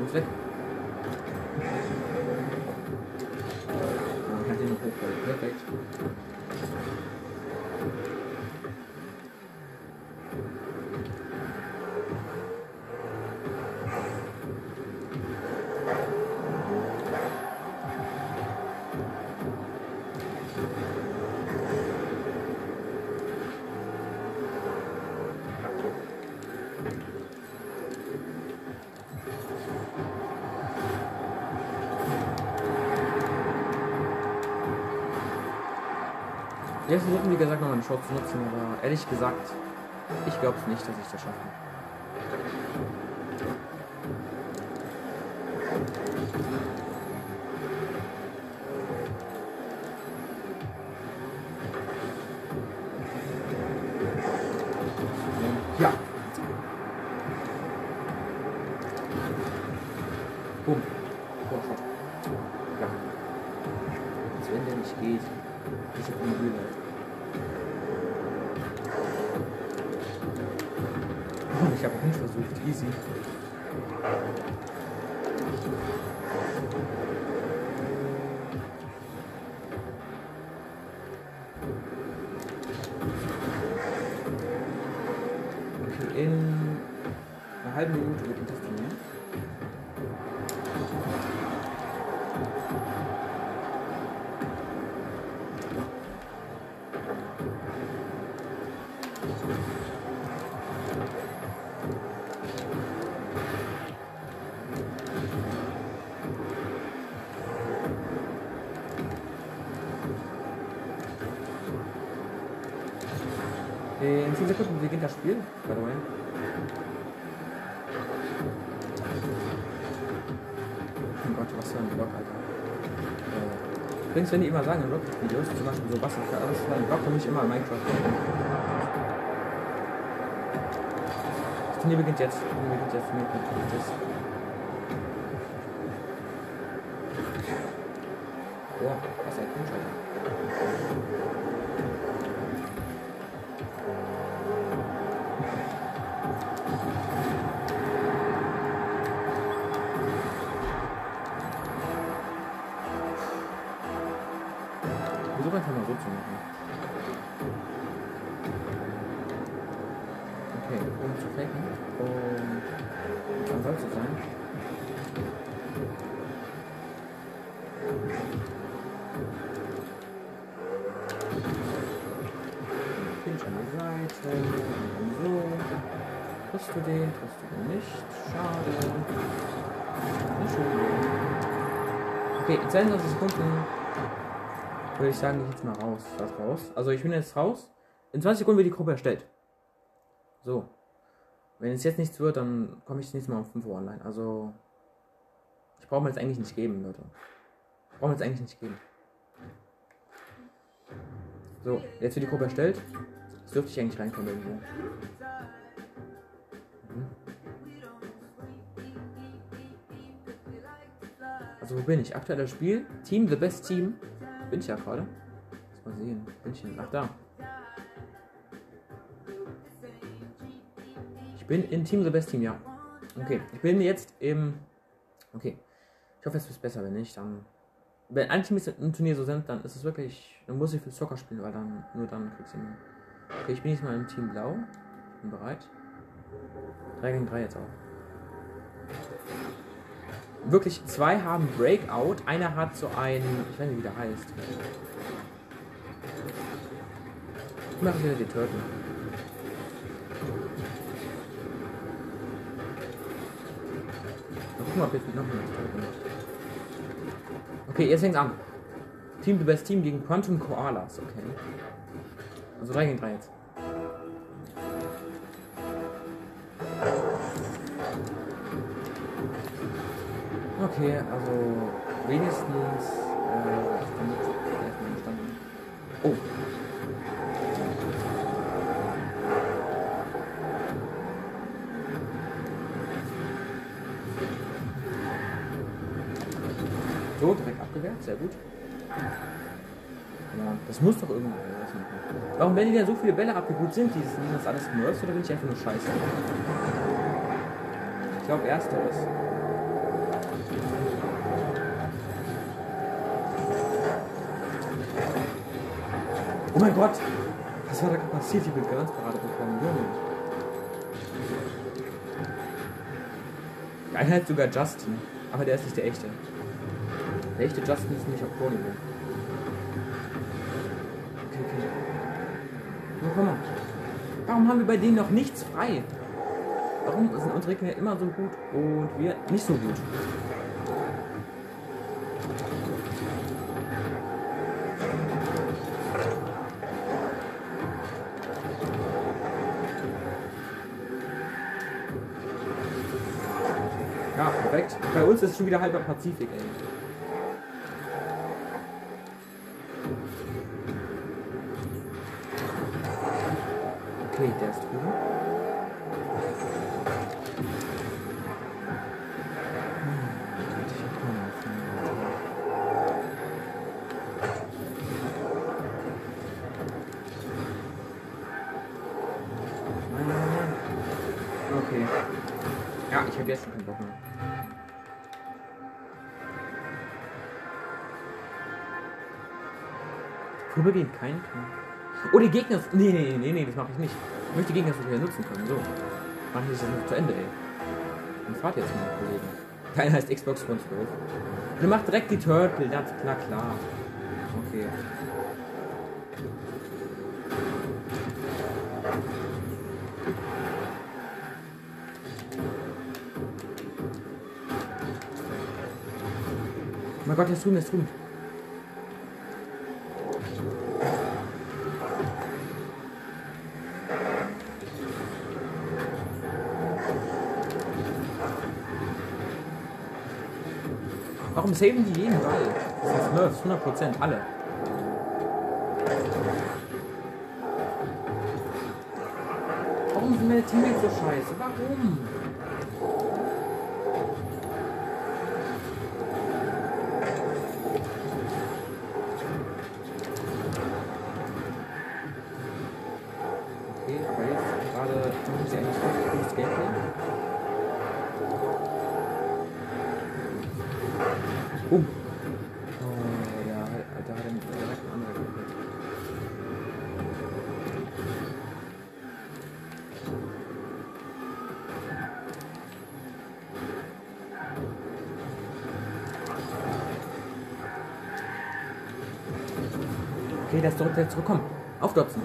on, komm on. Wir versuchen, wie gesagt, nochmal eine Chance zu nutzen, aber ehrlich gesagt, ich glaube nicht, dass ich das schaffe. In 10 Sekunden beginnt das Spiel, by the way. Oh Gott, was für ein Block, Alter. Äh, übrigens, wenn die immer sagen in Rocket-Videos, zum Beispiel so was für alles, dann blockt für mich immer Minecraft. Das Turnier beginnt jetzt. Das Turnier beginnt jetzt. Turnier beginnt jetzt. Boah, was ein Umschalter. Ich versuche einfach mal so zu machen. Okay, um zu faken und am Ball zu sein. Pinch an die Seite, so. Triffst du den, triffst du den nicht. Schade. Okay, in 22 Sekunden würde ich sagen, gehe ich jetzt mal raus. Was raus? Also ich bin jetzt raus. In 20 Sekunden wird die Gruppe erstellt. So. Wenn es jetzt nichts wird, dann komme ich das nächste Mal um 5 Uhr online. Also. Ich brauche mir jetzt eigentlich nicht geben, Leute. Ich brauche mir jetzt eigentlich nicht geben. So, jetzt wird die Gruppe erstellt. Jetzt dürfte ich eigentlich reinkommen irgendwo. Mhm. Also wo bin ich? Aktuelles Spiel. Team, the best team. Bin ich ja gerade. Lass mal sehen. Bin ich denn? Ach da. Ich bin in Team team, ja. Okay. Ich bin jetzt im. Okay. Ich hoffe, es ist besser. Wenn nicht, dann. Wenn ein Team im Turnier so sind, dann ist es wirklich. Dann muss ich für Soccer spielen, weil dann nur dann kriegst du ihn. Okay, ich bin jetzt mal im Team Blau. Ich bin bereit. 3 gegen 3 jetzt auch. Wirklich, zwei haben Breakout, einer hat so ein. Ich weiß nicht, wie der heißt. Ich mache wieder die Turtle. Mal gucken, ob jetzt noch eine Turtle Okay, jetzt fängt's an. Team the Best Team gegen Quantum Koalas, okay. Also 3 gegen 3 jetzt. Okay, also wenigstens äh, ist. Oh. So, direkt abgewehrt, sehr gut. Ja, das muss doch irgendwo was. Warum werden die denn so viele Bälle abgegut? Sind die sind das alles Nerfs oder bin ich einfach nur scheiße? Ich glaube ersteres. Oh mein Gott! Was war da passiert? Ich bin ganz gerade bekommen. Junge. Der eine heißt sogar Justin, aber der ist nicht der echte. Der echte Justin ist nämlich auf Pro-Niveau. Okay, okay. Na komm mal. Warum haben wir bei denen noch nichts frei? Warum sind unsere Gegner immer so gut und wir nicht so gut? Ja, perfekt. Bei uns ist es schon wieder halber Pazifik, ey. Okay, der ist drüben. Vorübergehend kein Tor. Oh, die Gegner. Nee, nee, nee, nee, das mache ich nicht. Ich möchte die Gegner so wieder nutzen können. So. Mach ich das noch zu Ende, ey. Dann fahrt jetzt mal, Kollegen. Keiner heißt Xbox von 12. Und macht direkt die Turtle, das klar, klar. Okay. Mein Gott, der ist drüben, der ist. Saven die jeden Ball? Das sind Smurfs, 100%, alle. Warum sind meine Teammates so scheiße? Warum? Okay, aber jetzt gerade richtig gutes Gameplay. Boom. Oh, da hat er direkt gekriegt. Okay, der ist zurück, der ist zurück. Komm, aufdotzen.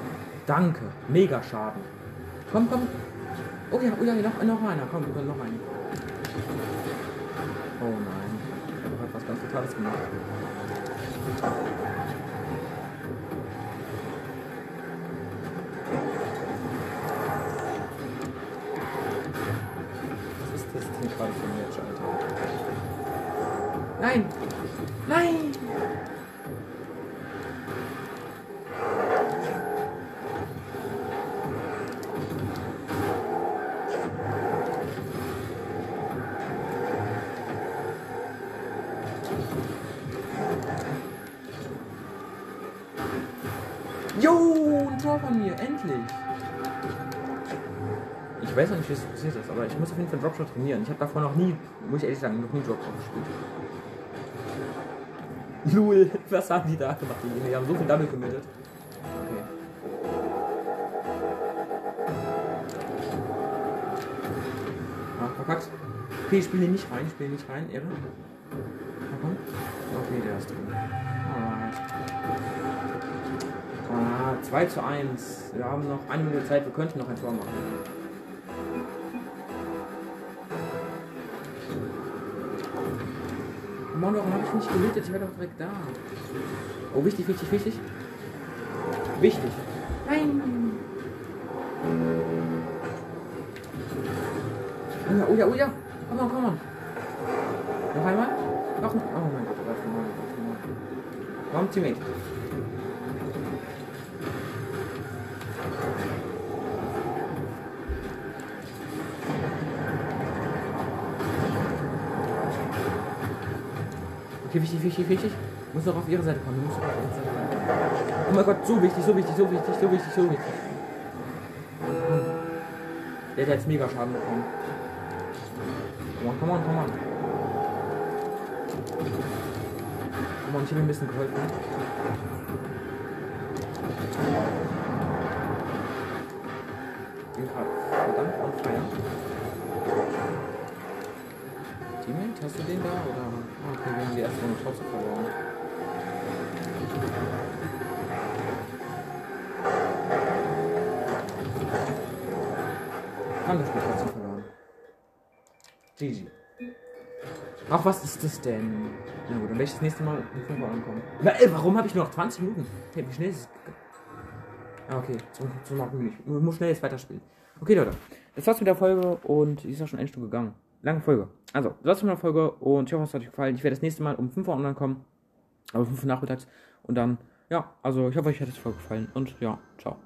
Danke. Mega Schaden. Komm, komm. Oh ja, oh ja, noch, noch einer. Komm, noch einer. Totales gemacht. Was ist das denn gerade für ein! Nein! Endlich. Ich weiß noch nicht, wie es passiert ist, aber ich muss auf jeden Fall Dropshot trainieren. Ich habe davor noch nie, muss ich ehrlich sagen, noch nie Dropshot gespielt. Lul, was haben die da gemacht? Die, die haben so viel Double committed. Okay. Ah, verkackt. Okay, ich spiele nicht rein, ich spiele nicht rein, irre. Okay, der ist drin. 2 zu 1. Wir haben noch eine Minute Zeit, wir könnten noch ein Tor machen. Mann, warum habe ich nicht gelootet? Ich war doch direkt da. Oh, wichtig, wichtig, wichtig. Wichtig. Nein. Oh ja, oh ja, oh ja. Komm on, komm on. Noch einmal? Noch ein. Oh mein Gott, warte mal, warte mal. Komm, Teammate. Okay, wichtig, wichtig, wichtig. Muss noch auf ihre Seite kommen. Muss auf ihre Seite kommen. Oh mein Gott, so wichtig, so wichtig, so wichtig, so wichtig, so wichtig. Der hat jetzt mega Schaden bekommen. Come on, come on, come on. Come on, ich habe ein bisschen geholfen. Bin gerade verdammt on fire. Teammate, hast du den da? Oder? Okay, wir haben die erste Runde trotzdem verloren. Haben das Spiel trotzdem verloren. GG. Ach, was ist das denn? Na gut, dann werde ich das nächste Mal um 5 Uhr ankommen. Ey, warum habe ich nur noch 20 Minuten? Hey, wie schnell ist es? Ah, okay, so, so machen wir nicht. Ich muss schnell jetzt weiterspielen. Okay, Leute, das war's mit der Folge und die ist auch schon eine Stunde gegangen. Lange Folge. Also, das war's mit der Folge und ich hoffe, es hat euch gefallen. Ich werde das nächste Mal um 5 Uhr online kommen. Aber 5 Uhr nachmittags. Und dann, ja, also ich hoffe, euch hat es gefallen. Und ja, ciao.